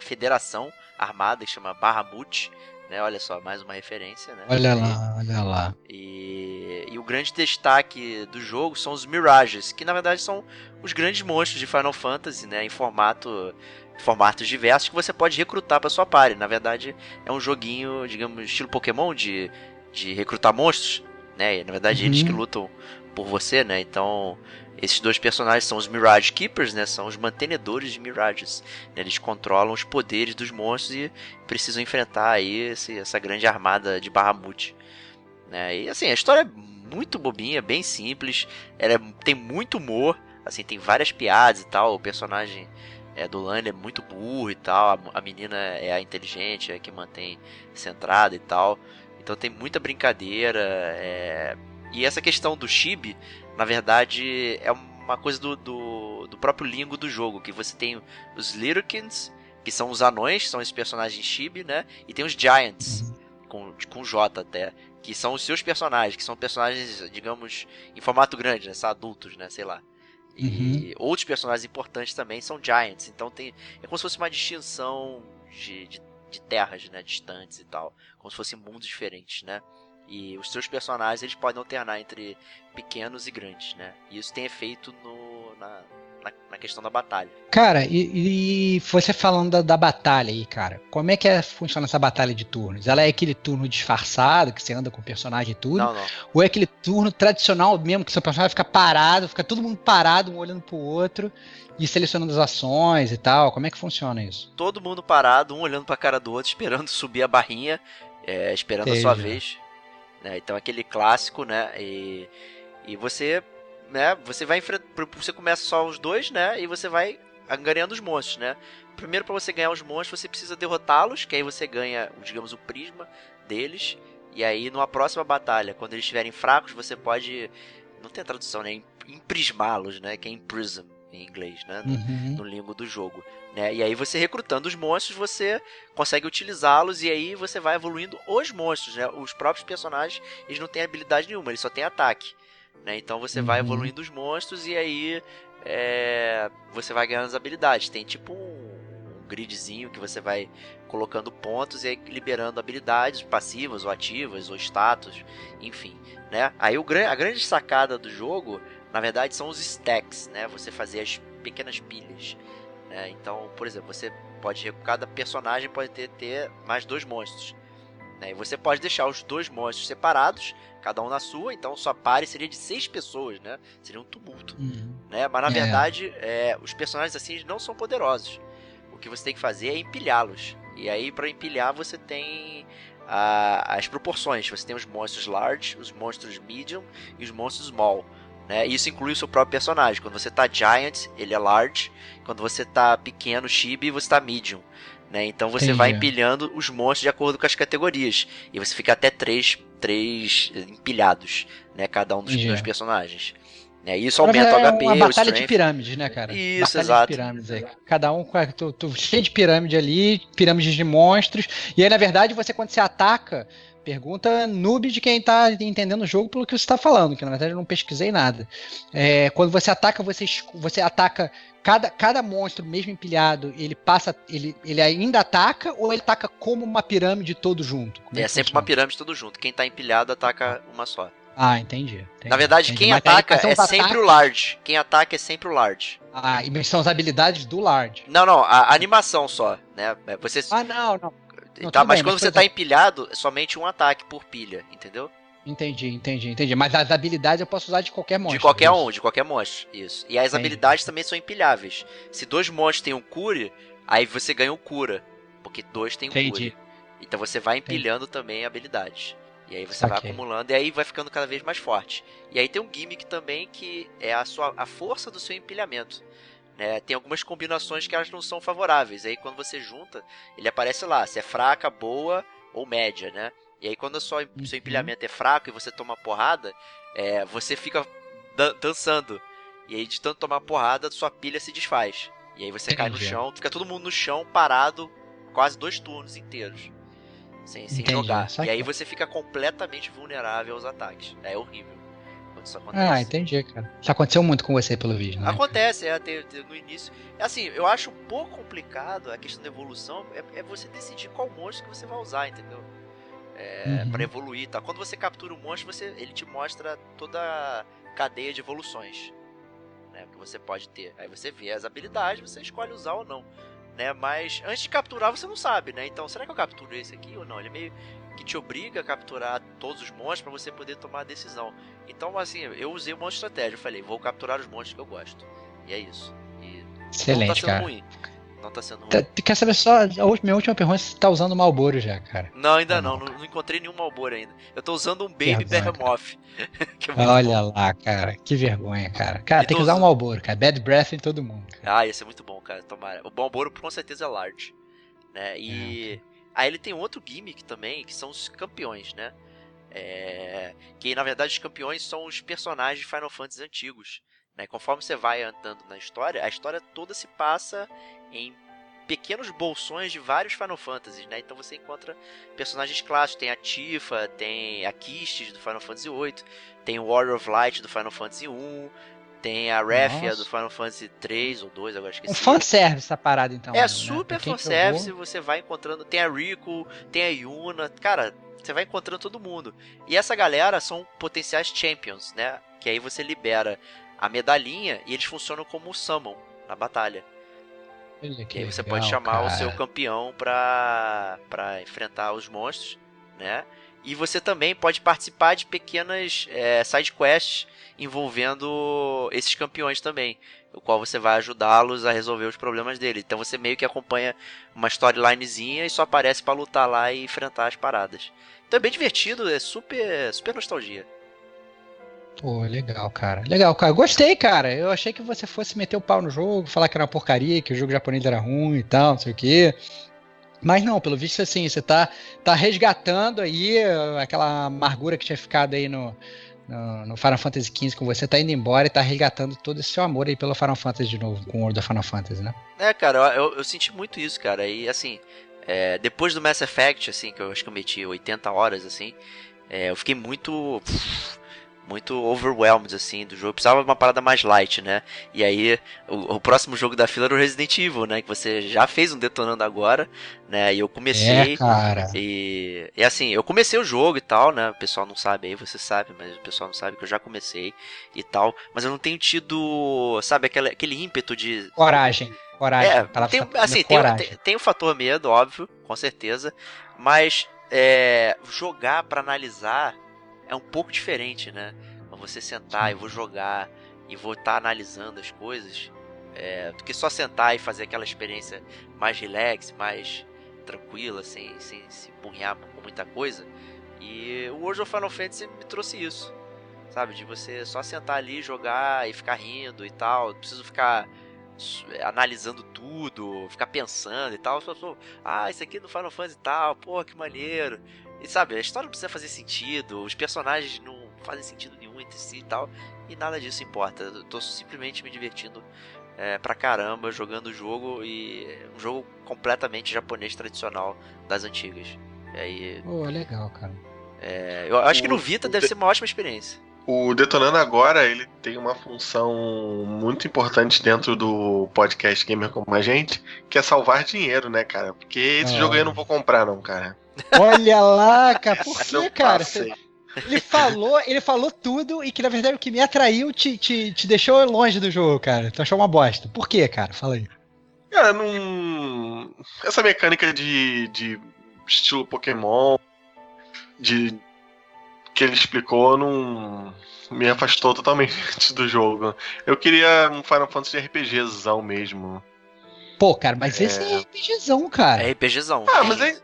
federação armada que chama Bahamut, né? Olha só, mais uma referência, né? Olha lá, olha lá. E, e o grande destaque do jogo são os Mirages, que na verdade são os grandes monstros de Final Fantasy, né? Em formato formatos diversos que você pode recrutar para sua party. Na verdade, é um joguinho, digamos, estilo Pokémon de, de recrutar monstros, né? E, na verdade, uhum. eles que lutam por você, né? Então, esses dois personagens são os Mirage Keepers, né? São os mantenedores de Mirages. Né? Eles controlam os poderes dos monstros e precisam enfrentar aí esse, essa grande armada de Bahamut. Né? E assim, a história é muito bobinha, bem simples. Ela é, tem muito humor, assim, tem várias piadas e tal. O personagem é, do Lane é muito burro e tal. A, a menina é a inteligente, é que mantém centrada e tal. Então tem muita brincadeira. É... E essa questão do chibi na verdade, é uma coisa do, do, do próprio lingo do jogo, que você tem os Littlekins, que são os anões, são esses personagens chibi, né? E tem os Giants, com, com J até, que são os seus personagens, que são personagens, digamos, em formato grande, né? São adultos, né? Sei lá. E uhum. outros personagens importantes também são Giants. Então tem. É como se fosse uma distinção de, de, de terras, né? Distantes e tal. Como se fossem mundos diferentes, né? E os seus personagens eles podem alternar entre pequenos e grandes, né? E isso tem efeito no, na, na, na questão da batalha. Cara, e, e você falando da, da, batalha aí, cara, como é que é, funciona essa batalha de turnos? Ela é aquele turno disfarçado, que você anda com o personagem e tudo? Não, não. Ou é aquele turno tradicional mesmo, que seu personagem fica parado, fica todo mundo parado, um olhando pro outro, e selecionando as ações e tal? Como é que funciona isso? Todo mundo parado, um olhando pra cara do outro, esperando subir a barrinha, é, esperando Entendi. a sua vez. Né? Então aquele clássico, né? E, e você, né? Você vai enfrentar, você começa só os dois, né? E você vai ganhando os monstros, né? Primeiro para você ganhar os monstros você precisa derrotá-los, que aí você ganha, digamos, o prisma deles. E aí numa próxima batalha, quando eles estiverem fracos, você pode, não tem tradução, né? Imprismá-los, né? Que é imprism em inglês, né? No, uhum. no lingo do jogo. Né? E aí você recrutando os monstros, você consegue utilizá-los e aí você vai evoluindo os monstros, né? Os próprios personagens, eles não têm habilidade nenhuma, eles só têm ataque. Né? Então você uhum. vai evoluindo os monstros e aí é, você vai ganhando as habilidades. Tem tipo um, gridzinho que você vai colocando pontos e liberando habilidades passivas ou ativas ou status, enfim. Né? Aí o, a grande sacada do jogo na verdade são os stacks, né? Você fazer as pequenas pilhas. Né? Então, por exemplo, você pode cada personagem pode ter, ter mais dois monstros. Né? E você pode deixar os dois monstros separados, cada um na sua, então sua pare seria de seis pessoas, né? Seria um tumulto. Uhum. Né? Mas na é. verdade, é, os personagens assim não são poderosos. O que você tem que fazer é empilhá-los. E aí, para empilhar, você tem a, as proporções. Você tem os monstros large, os monstros medium e os monstros small. Né? Isso inclui o seu próprio personagem. Quando você tá Giant, ele é Large. Quando você tá pequeno, Chibi, você tá Medium. Né? Então você Entendi. vai empilhando os monstros de acordo com as categorias. E você fica até três, três empilhados, né? Cada um dos, dos personagens. É, isso aumenta é o HP, uma batalha de pirâmides, né, cara? Isso, batalha exato. De pirâmides aí. Cada um com tu, tu, cheio de pirâmide ali, pirâmides de monstros. E aí, na verdade, você quando você ataca, Pergunta noob de quem está entendendo o jogo pelo que você está falando, que na verdade eu não pesquisei nada. É, quando você ataca, você, você ataca cada, cada monstro, mesmo empilhado, ele passa. Ele, ele ainda ataca ou ele ataca como uma pirâmide todo junto? é, é sempre uma pirâmide todo junto. Quem está empilhado ataca uma só. Ah, entendi. entendi Na verdade, entendi. quem Mas ataca é sempre ataques... o large. Quem ataca é sempre o large. Ah, e são as habilidades do large. Não, não, a animação só, né? Você... Ah, não, não. Não, tá, mas bem, quando mas, você tá empilhado, é somente um ataque por pilha, entendeu? Entendi, entendi, entendi. Mas as habilidades eu posso usar de qualquer monstro. De qualquer é um, de qualquer monstro. Isso. E as entendi. habilidades também são empilháveis. Se dois monstros têm um cure, aí você ganha um cura. Porque dois têm um entendi. cure. Então você vai empilhando entendi. também habilidades. E aí você vai acumulando e aí vai ficando cada vez mais forte. E aí tem um gimmick também que é a, sua, a força do seu empilhamento. Né? Tem algumas combinações que elas não são favoráveis. Aí quando você junta, ele aparece lá, se é fraca, boa ou média, né? E aí quando o seu, uhum. seu empilhamento é fraco e você toma porrada, é, você fica dan dançando. E aí de tanto tomar porrada, sua pilha se desfaz. E aí você Entendi. cai no chão, fica todo mundo no chão, parado, quase dois turnos inteiros. Sem, sem jogar. E aí você fica completamente vulnerável aos ataques. É horrível isso acontece. Ah, entendi, cara. Isso aconteceu muito com você, pelo vídeo, né? Acontece, é, tem, tem, no início. É assim, eu acho um pouco complicado a questão da evolução, é, é você decidir qual monstro que você vai usar, entendeu? É, uhum. para evoluir tá? Quando você captura um monstro, você, ele te mostra toda a cadeia de evoluções né, que você pode ter. Aí você vê as habilidades, você escolhe usar ou não. né? Mas antes de capturar você não sabe, né? Então, será que eu capturo esse aqui ou não? Ele meio que te obriga a capturar todos os monstros para você poder tomar a decisão. Então, assim, eu usei uma estratégia. Eu falei, vou capturar os monstros que eu gosto. E é isso. E Excelente, não tá sendo cara. ruim. Não tá sendo ruim. Tá- Quer saber só, a última- minha última pergunta, se você tá usando Malboro já, cara. Não, ainda não, não, não, encontrei nenhum Malboro ainda. Eu tô usando um Baby Behemoth. é Olha bom. lá, cara, que vergonha, cara. Cara, tem que usar um Malboro, cara. Bad breath em todo mundo. cara. Ah, ia ser muito bom, cara. Tomara. O Malboro com certeza é large. Né? E aí ele tem outro gimmick também, que são os campeões, né? É, Que na verdade os campeões são os personagens de Final Fantasy antigos. Né? Conforme você vai andando na história, a história toda se passa em pequenos bolsões de vários Final Fantasies, né? Então você encontra personagens clássicos, tem a Tifa, tem a Kistes do Final Fantasy VIII, tem o Warrior of Light do Final Fantasy I, tem a Nossa. do Final Fantasy 3 ou 2, agora esqueci. Um fanservice essa parada, então. É né? super fanservice, você vai encontrando. Tem a Rico, tem a Yuna, cara, você vai encontrando todo mundo. E essa galera são potenciais champions, né? Que aí você libera a medalhinha e eles funcionam como summon na batalha. Olha Que aí você legal, pode chamar o cara. seu campeão pra, pra enfrentar os monstros, né? E você também pode participar de pequenas é, side quests envolvendo esses campeões também, o qual você vai ajudá-los a resolver os problemas dele. Então você meio que acompanha uma storylinezinha e só aparece pra lutar lá e enfrentar as paradas. Então é bem divertido, é super, super nostalgia. Pô, legal, cara. Legal, cara. Gostei, cara. Eu achei que você fosse meter o pau no jogo, falar que era uma porcaria, que o jogo japonês era ruim e tal, não sei o quê. Mas não, pelo visto, assim, você tá, tá resgatando aí uh, aquela amargura que tinha ficado aí no, no, no Final Fantasy XV com você, tá indo embora e tá resgatando todo esse seu amor aí pelo Final Fantasy de novo, com o World of Final Fantasy, né? É, cara, eu, eu, eu senti muito isso, cara. E assim, é, depois do Mass Effect, assim, que eu acho que eu meti 80 horas, assim, é, eu fiquei muito. Muito overwhelmed, assim, do jogo. Precisava de uma parada mais light, né? E aí, o, o próximo jogo da fila era o Resident Evil, né? Que você já fez um detonando agora, né? E eu comecei. É, cara. E, e assim, eu comecei o jogo e tal, né? O pessoal não sabe aí, você sabe, mas o pessoal não sabe que eu já comecei e tal. Mas eu não tenho tido, sabe, aquele, aquele ímpeto de. Coragem. Coragem. É, tem, tá- assim, tem, coragem. tem, tem o fator medo, óbvio, com certeza. Mas é, jogar pra analisar é um pouco diferente, né? Você sentar, eu vou jogar e vou estar analisando as coisas, é, do que só sentar e fazer aquela experiência mais relax, mais tranquila, sem, sem se burrear com muita coisa. E o World of Final Fantasy me trouxe isso, sabe? De você só sentar ali, jogar e ficar rindo e tal. Não preciso ficar s- analisando tudo, ficar pensando e tal. Só sou, ah, isso aqui é do Final Fantasy e tal, pô, que maneiro. E sabe, a história não precisa fazer sentido, os personagens não fazem sentido nenhum entre si e tal, e nada disso importa. Eu tô simplesmente me divertindo é, pra caramba jogando o jogo e um jogo completamente japonês tradicional das antigas. E aí, Pô, legal, cara. é, eu acho que no O- Vita o deve de- ser uma ótima experiência. O Detonando Agora, ele tem uma função muito importante dentro do podcast Gamer Como a Gente, que é salvar dinheiro, né, cara? Porque esse Ah. jogo aí eu não vou comprar, não, cara. Olha lá, cara. Por que, cara? passei. Ele falou, ele falou tudo e que na verdade o que me atraiu te, te, te deixou longe do jogo, cara. Tu achou uma bosta. Por quê, cara? Fala aí. Cara, não. Essa mecânica de, de estilo Pokémon, de que ele explicou, não me afastou totalmente do jogo. Eu queria um Final Fantasy RPGzão mesmo. Pô, cara, mas É. esse é RPGzão, cara. É RPGzão. Ah, tem, mas aí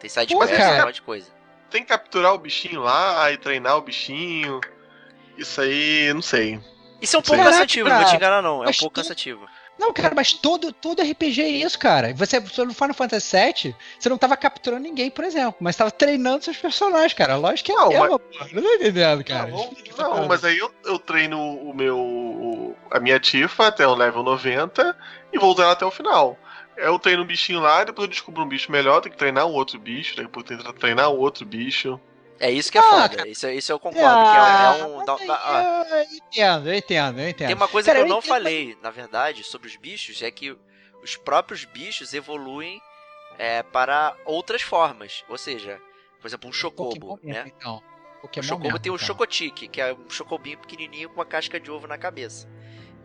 Tem side Pô, quest, cara. um monte de coisa. tem que capturar o bichinho lá e treinar o bichinho. Isso aí, não sei. Isso é um pouco Caraca, cansativo, não vou te enganar não. É um Mas pouco tu- cansativo. Não, cara, mas todo, todo RPG é isso, cara. Você você no Final Fantasy VII, você não tava capturando ninguém, por exemplo, mas tava treinando seus personagens, cara. Lógico que é Não, a mesma, porra. Não tô entendendo, cara. não, não, mas aí eu, eu treino o meu. a minha Tifa até o level 90 e vou treinar até o final. Eu treino um bichinho lá, depois eu descubro um bicho melhor, tenho que treinar um outro bicho, depois eu tenho que treinar um outro bicho. É isso que é Ah, foda. Isso, isso eu concordo, que é, é um. mas ah, eu entendo, eu entendo, eu entendo. Tem uma coisa Cara, que eu eu não entendo, falei, na verdade, sobre os bichos, é que os próprios bichos evoluem é, para outras formas. Ou seja, por exemplo, um chocobo, Pokémon né? mesmo, então. O Pokémon chocobo mesmo, tem o então. chocotique, que é um chocobinho pequenininho com uma casca de ovo na cabeça.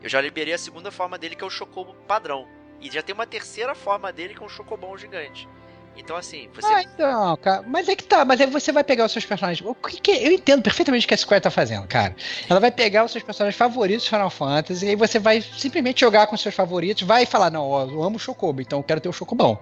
Eu já liberei a segunda forma dele, que é o chocobo padrão. E já tem uma terceira forma dele com é um chocobão gigante. Então, assim, você. Ah, então, cara. Mas é que tá, mas aí você vai pegar os seus personagens. O que, que eu entendo perfeitamente o que a Square tá fazendo, cara. Ela vai pegar os seus personagens favoritos de Final Fantasy e aí você vai simplesmente jogar com os seus favoritos, vai falar, não, ó, eu amo o Chocobo, então eu quero ter o Chocobão.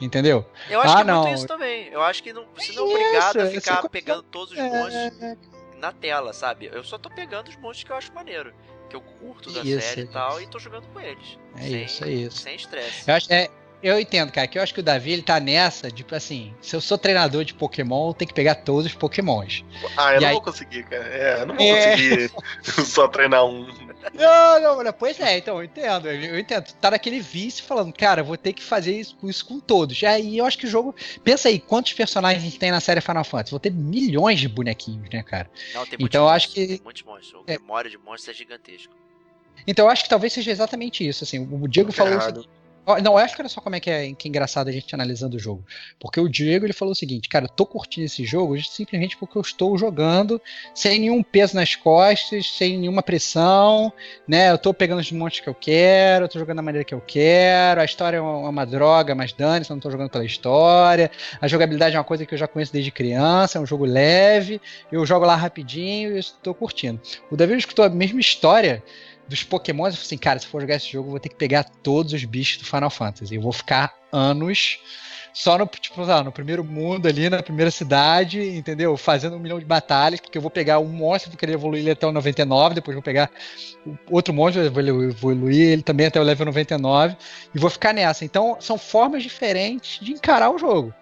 Entendeu? Eu acho ah, que é não. muito isso também. Eu acho que não, você não é obrigado a ficar pegando todos os monstros é... na tela, sabe? Eu só tô pegando os monstros que eu acho maneiro. Que eu curto da isso, série e tal, e tô jogando com eles. É sem, isso, é isso. Sem estresse. Eu acho, é, eu entendo, cara, que eu acho que o Davi ele tá nessa, tipo assim, se eu sou treinador de Pokémon, eu tenho que pegar todos os Pokémons. Ah, eu e não aí... vou conseguir, cara. É, eu não vou é... conseguir só treinar um. Não, não, pois é, então, eu entendo. Eu entendo. Tá naquele vício falando, cara, vou ter que fazer isso, isso com todos. E aí eu acho que o jogo. Pensa aí, quantos personagens tem na série Final Fantasy? Vou ter milhões de bonequinhos, né, cara? Não, tem então eu acho que. Tem muitos monstros. A é... memória de monstros é gigantesco. Então eu acho que talvez seja exatamente isso. Assim, o Diego falou isso. Não, eu acho que era só como é que é, que é engraçado a gente analisando o jogo. Porque o Diego ele falou o seguinte, cara, eu tô curtindo esse jogo simplesmente porque eu estou jogando sem nenhum peso nas costas, sem nenhuma pressão, né? Eu tô pegando os montes que eu quero, eu tô jogando da maneira que eu quero, a história é uma, uma droga, mas dane, eu não tô jogando pela história. A jogabilidade é uma coisa que eu já conheço desde criança, é um jogo leve, eu jogo lá rapidinho e estou curtindo. O Davi escutou a mesma história dos Pokémon, eu falei assim, cara, se for jogar esse jogo, eu vou ter que pegar todos os bichos do Final Fantasy. Eu vou ficar anos só no, tipo, lá, no primeiro mundo ali, na primeira cidade, entendeu? Fazendo um milhão de batalhas, porque eu vou pegar um monstro, vou querer evoluir ele até o 99, depois vou pegar outro monstro, vou evoluir ele também até o level 99, e vou ficar nessa. Então, são formas diferentes de encarar o jogo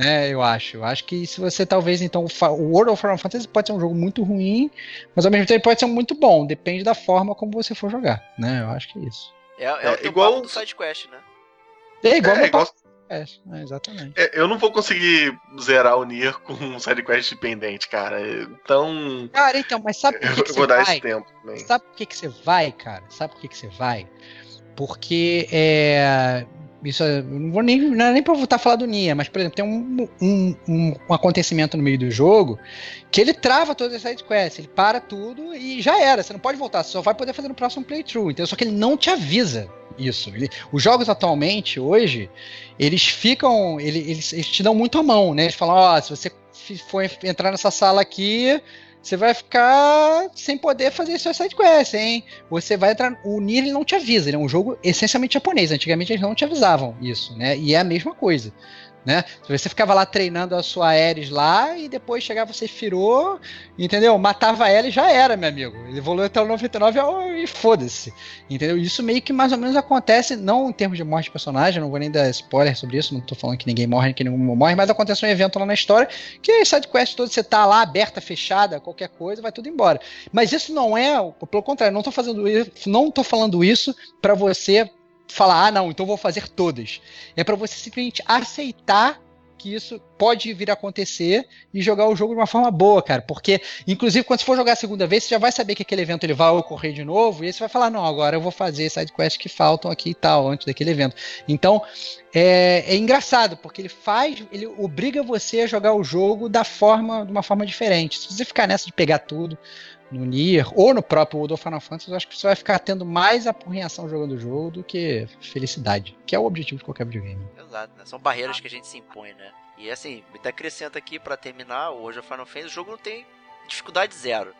né? Eu acho. Eu acho que se você talvez então o World of Final Fantasy pode ser um jogo muito ruim, mas ao mesmo tempo pode ser muito bom. Depende da forma como você for jogar, né? Eu acho que é isso. É, é, é igual do side quest, né? É igual é, igual... É, exatamente. É, eu não vou conseguir zerar o Nier com um sidequest dependente, cara. Então. Cara, então, mas sabe por que, que vou dar vai? esse tempo também. Sabe por que, que você vai, cara? Sabe por que, que você vai? Porque é, isso é, não vou nem, não é nem pra voltar a falar do Nia, mas, por exemplo, tem um, um, um, um acontecimento no meio do jogo que ele trava todas as sidequests, ele para tudo e já era. Você não pode voltar, você só vai poder fazer no próximo playthrough. Entendeu? Só que ele não te avisa isso. Ele, os jogos atualmente, hoje, eles ficam. Eles, eles te dão muito a mão, né? Eles falam, ó, oh, se você for entrar nessa sala aqui você vai ficar sem poder fazer suas sidequests, hein? Você vai entrar. O Nier ele não te avisa, ele é um jogo essencialmente japonês. Antigamente eles não te avisavam isso, né? E é a mesma coisa né? Você ficava lá treinando a sua Ares lá e depois chegava você firou, entendeu? Matava ela e já era, meu amigo. Ele evoluiu até o 99 e foda-se, entendeu? Isso meio que mais ou menos acontece, não em termos de morte de personagem, não vou nem dar spoiler sobre isso, não tô falando que ninguém morre, que ninguém morre, mas acontece um evento lá na história que a sidequest toda você tá lá aberta, fechada, qualquer coisa, vai tudo embora. Mas isso não é, pelo contrário, não tô fazendo isso, não tô falando isso para você falar, ah, não, então vou fazer todas. É para você simplesmente aceitar que isso pode vir a acontecer e jogar o jogo de uma forma boa, cara. Porque, inclusive, quando você for jogar a segunda vez, você já vai saber que aquele evento ele vai ocorrer de novo, e aí você vai falar, não, agora eu vou fazer sidequests que faltam aqui e tal, antes daquele evento. Então, é, é, engraçado, porque ele faz, ele obriga você a jogar o jogo da forma, de uma forma diferente. Se você ficar nessa de pegar tudo, no Nier ou no próprio World of Final Fantasy, eu acho que você vai ficar tendo mais apurrinhação jogando o jogo do que felicidade, que é o objetivo de qualquer videogame. Exato, né? São barreiras que a gente se impõe, né? E assim, me acrescenta aqui para terminar, hoje o Final Fantasy, o jogo não tem dificuldade zero,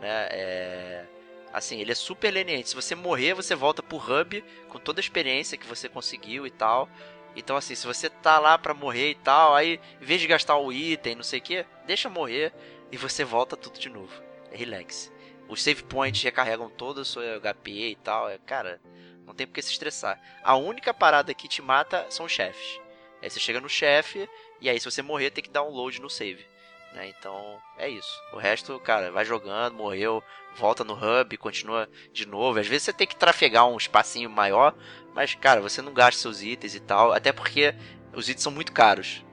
né? É... Assim, ele é super leniente. Se você morrer, você volta pro hub com toda a experiência que você conseguiu e tal. Então, assim, se você tá lá pra morrer e tal, aí, em vez de gastar o item, não sei o que, deixa morrer e você volta tudo de novo relax. Os save points recarregam todo o seu HP e tal. É, cara, não tem por que se estressar. A única parada que te mata são os chefes. Aí você chega no chefe e aí se você morrer tem que dar um load no save. Né? Então é isso. O resto, cara, vai jogando, morreu, volta no hub, continua de novo. Às vezes você tem que trafegar um espacinho maior, mas cara, você não gasta seus itens e tal. Até porque os itens são muito caros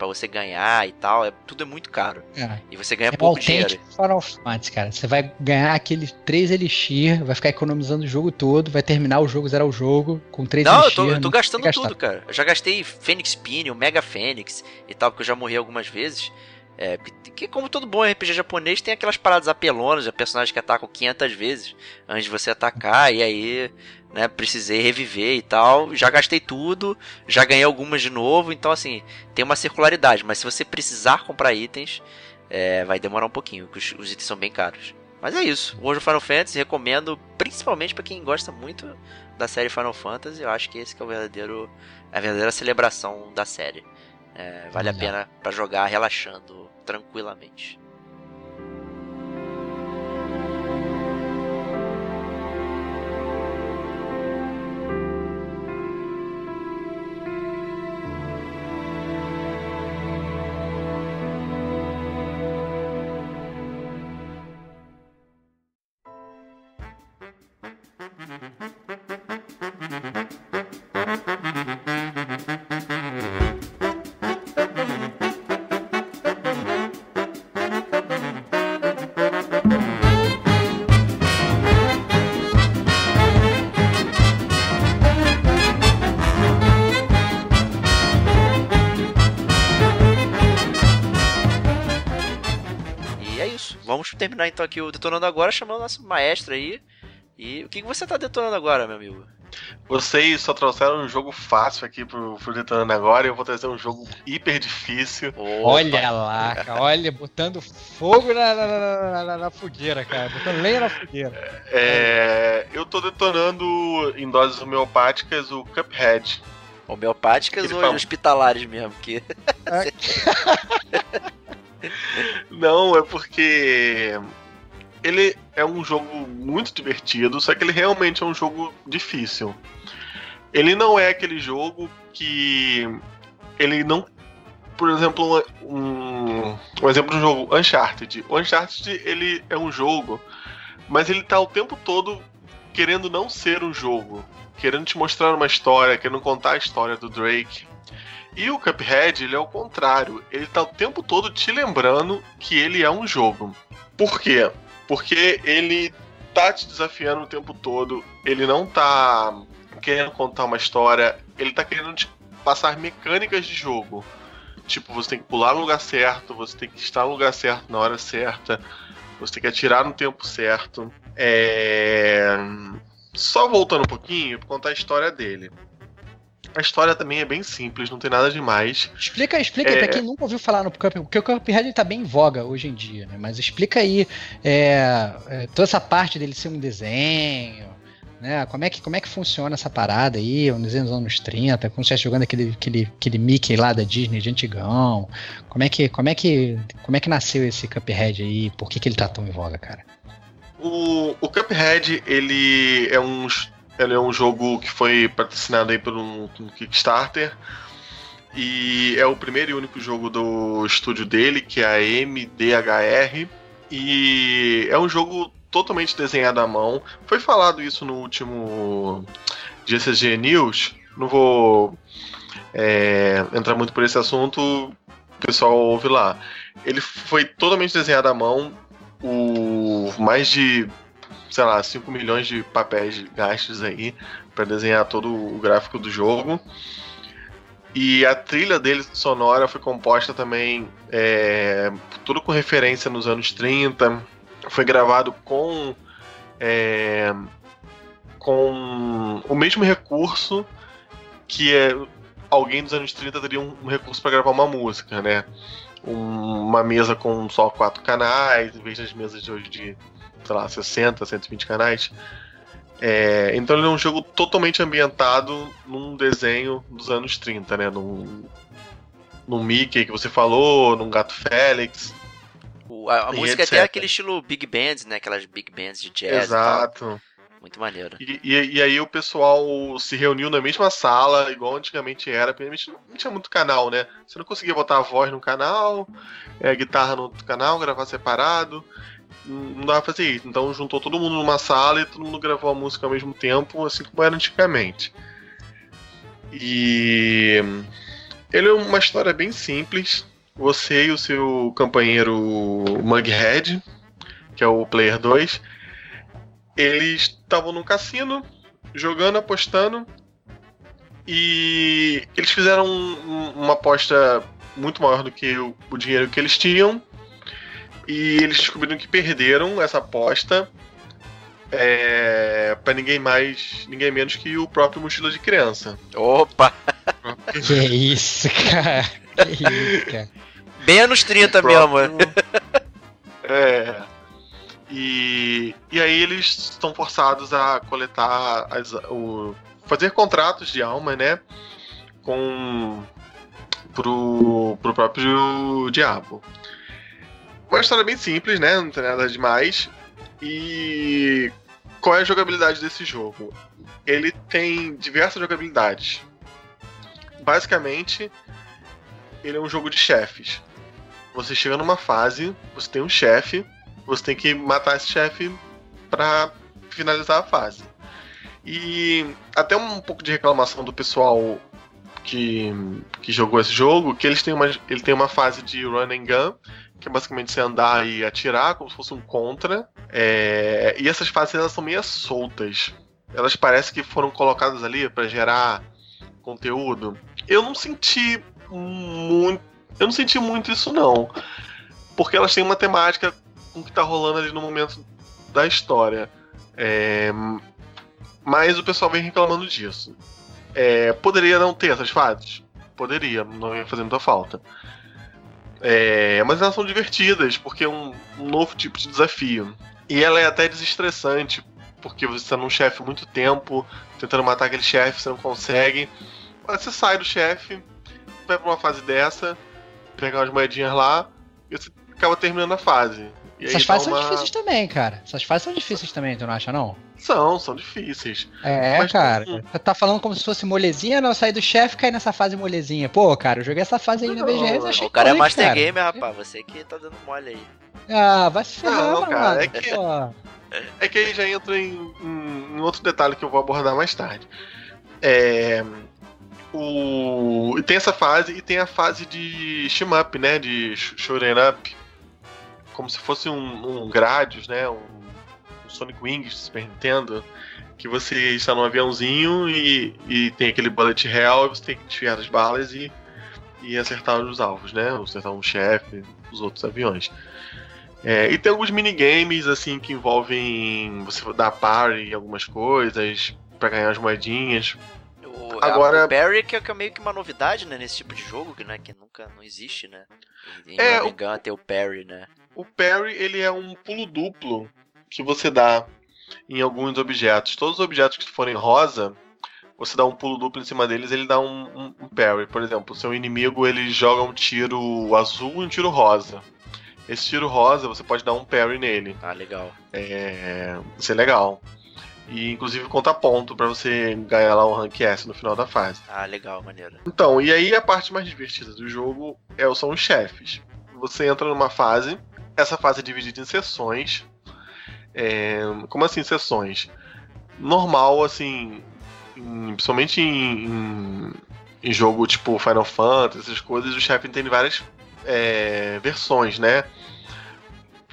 para você ganhar e tal, é, tudo é muito caro. É. E você ganha é pouco dinheiro. Final Fantasy, cara. Você vai ganhar aquele 3 Elixir, vai ficar economizando o jogo todo, vai terminar o jogo, zerar o jogo com 3 não, Elixir. Não, eu tô, eu tô gastando tudo, cara. Eu já gastei Fênix Pin, o Mega Fênix e tal, porque eu já morri algumas vezes. É, que, como todo bom RPG japonês, tem aquelas paradas apelonas, de personagens que atacam 500 vezes antes de você atacar, e aí, né, precisei reviver e tal. Já gastei tudo, já ganhei algumas de novo, então assim, tem uma circularidade, mas se você precisar comprar itens, é, vai demorar um pouquinho, porque os, os, itens são bem caros. Mas é isso, World of Final Fantasy recomendo principalmente para quem gosta muito da série Final Fantasy. Eu acho que esse que é o verdadeiro, a verdadeira celebração da série. É, vale a pena para jogar relaxando tranquilamente. Terminar então aqui o Detonando Agora, chamando o nosso maestro aí. E o que, que você tá detonando agora, meu amigo? Vocês só trouxeram um jogo fácil aqui pro, pro Detonando Agora e eu vou trazer um jogo hiper difícil. Olha lá, cara, olha, botando fogo na, na, na, na, na fogueira, cara, botando lenha na fogueira. É, eu tô detonando em doses homeopáticas o Cuphead. Homeopáticas ou fala... hospitalares mesmo? Que... É. Não, é porque ele é um jogo muito divertido, só que ele realmente é um jogo difícil. Ele não é aquele jogo que ele não, por exemplo, um, um exemplo de um jogo Uncharted. O Uncharted ele é um jogo, mas ele tá o tempo todo querendo não ser um jogo, querendo te mostrar uma história, querendo contar a história do Drake. E o Cuphead, ele é o contrário. Ele tá o tempo todo te lembrando que ele é um jogo. Por quê? Porque ele tá te desafiando o tempo todo, ele não tá querendo contar uma história, ele tá querendo te passar mecânicas de jogo. Tipo, você tem que pular no lugar certo, você tem que estar no lugar certo na hora certa, você tem que atirar no tempo certo. É... Só voltando um pouquinho, pra contar a história dele. A história também é bem simples, não tem nada demais. Explica, explica é... pra quem nunca ouviu falar no Cuphead, porque o Cuphead tá bem em voga hoje em dia, né? Mas explica aí é, é, toda essa parte dele ser um desenho, né? Como é que, como é que funciona essa parada aí? Desenho dos anos 30, como se estivesse jogando aquele, aquele, aquele Mickey lá da Disney de antigão. Como é que, como é que, como é que nasceu esse Cuphead aí? Por que, que ele tá tão em voga, cara? O, o Cuphead, ele é um ele é um jogo que foi patrocinado aí por um, um Kickstarter. E é o primeiro e único jogo do estúdio dele, que é a MDHR. E é um jogo totalmente desenhado à mão. Foi falado isso no último GCG News. Não vou é, entrar muito por esse assunto, o pessoal ouve lá. Ele foi totalmente desenhado à mão. O mais de sei lá, 5 milhões de papéis gastos aí para desenhar todo o gráfico do jogo. E a trilha dele sonora foi composta também, é, tudo com referência nos anos 30. Foi gravado com, é, com o mesmo recurso que é, alguém dos anos 30 teria um, um recurso para gravar uma música, né? Um, uma mesa com só quatro canais, em vez das mesas de hoje de sei lá, 60, 120 canais. É, então ele é um jogo totalmente ambientado num desenho dos anos 30, né? Num, num Mickey que você falou, num Gato Félix. O, a, a música etc. é até aquele estilo Big Bands, né? Aquelas Big Bands de jazz. Exato. Muito maneiro. E, e, e, aí o pessoal se reuniu na mesma sala, igual antigamente era. Antigamente não tinha muito canal, né? Você não conseguia botar a voz no canal, é, guitarra no outro canal, gravar separado não dava pra fazer isso. Então juntou todo mundo numa sala e todo mundo gravou a música ao mesmo tempo, assim como era antigamente. E ele é uma história bem simples. Você e o seu companheiro Mughead, que é o Player 2, eles estavam no cassino, jogando, apostando, e eles fizeram um, uma aposta muito maior do que o, o dinheiro que eles tinham. E eles descobriram que perderam essa aposta é, para ninguém mais, ninguém menos que o próprio mochila de criança. Opa! que isso, cara. Que isso, cara. Menos 30 mesmo. É. E, e aí eles estão forçados a coletar as, o, fazer contratos de alma, né? Com pro, pro próprio diabo. Uma história bem simples, né? Não tem nada demais. E qual é a jogabilidade desse jogo? Ele tem diversas jogabilidades. Basicamente, ele é um jogo de chefes. Você chega numa fase, você tem um chefe, você tem que matar esse chefe para finalizar a fase. E até um pouco de reclamação do pessoal que, que jogou esse jogo, que eles têm uma, ele tem uma fase de run and gun, que é basicamente você andar e atirar, como se fosse um contra. É, e essas fases elas são meio soltas. Elas parecem que foram colocadas ali para gerar conteúdo. Eu não senti muito. Eu não senti muito isso não. Porque elas têm uma temática com o que tá rolando ali no momento da história. É, mas o pessoal vem reclamando disso. É, poderia não ter essas fases? Poderia, não ia fazer muita falta. É, mas elas são divertidas, porque é um, um, novo tipo de desafio. E ela é até desestressante, porque você está num chefe muito tempo, tentando matar aquele chefe, você não consegue. Mas você sai do chefe, vai pra uma fase dessa, pegar umas moedinhas lá, e você acaba terminando a fase. Essas fases uma... são difíceis também, cara. Essas fases são difíceis também, tu não acha, não? São, são difíceis. É, Mas, cara. Hum. Você tá falando como se fosse molezinha, não sair do chefe e cair nessa fase molezinha. Pô, cara, eu joguei essa fase aí no BGS achei O cara é Master cara. Gamer, rapaz. Você que tá dando mole aí. Ah, vai se ferrar, não, cara, mano. É que, é que aí já entra em, em, em outro detalhe que eu vou abordar mais tarde. É o tem essa fase e tem a fase de shmup, né, de shoot'em up, como se fosse um, um Gradius, né? Um, um Sonic Wings Super Nintendo, que você está num aviãozinho e, e tem aquele bullet hell, e você tem que desviar as balas e, e acertar os alvos, né? Acertar um chefe, os outros aviões. É, e tem alguns minigames assim que envolvem você dar parry em algumas coisas para ganhar as moedinhas. O, Agora, o parry que é meio que uma novidade, né, nesse tipo de jogo, que, né, que nunca não existe, né? Em é, o... Gun, ter o parry, né? O parry ele é um pulo duplo que você dá em alguns objetos. Todos os objetos que forem rosa, você dá um pulo duplo em cima deles, ele dá um, um, um parry. Por exemplo, seu inimigo ele joga um tiro azul e um tiro rosa. Esse tiro rosa, você pode dar um parry nele. Ah, legal. É, isso é legal. E inclusive conta ponto para você ganhar lá um rank S no final da fase. Ah, legal, maneiro. Então, e aí a parte mais divertida do jogo é, são os chefes. Você entra numa fase essa fase é dividida em sessões. É, como assim sessões? Normal, assim, em, principalmente em, em, em, jogo tipo Final Fantasy, essas coisas, o chefe tem várias é, versões, né?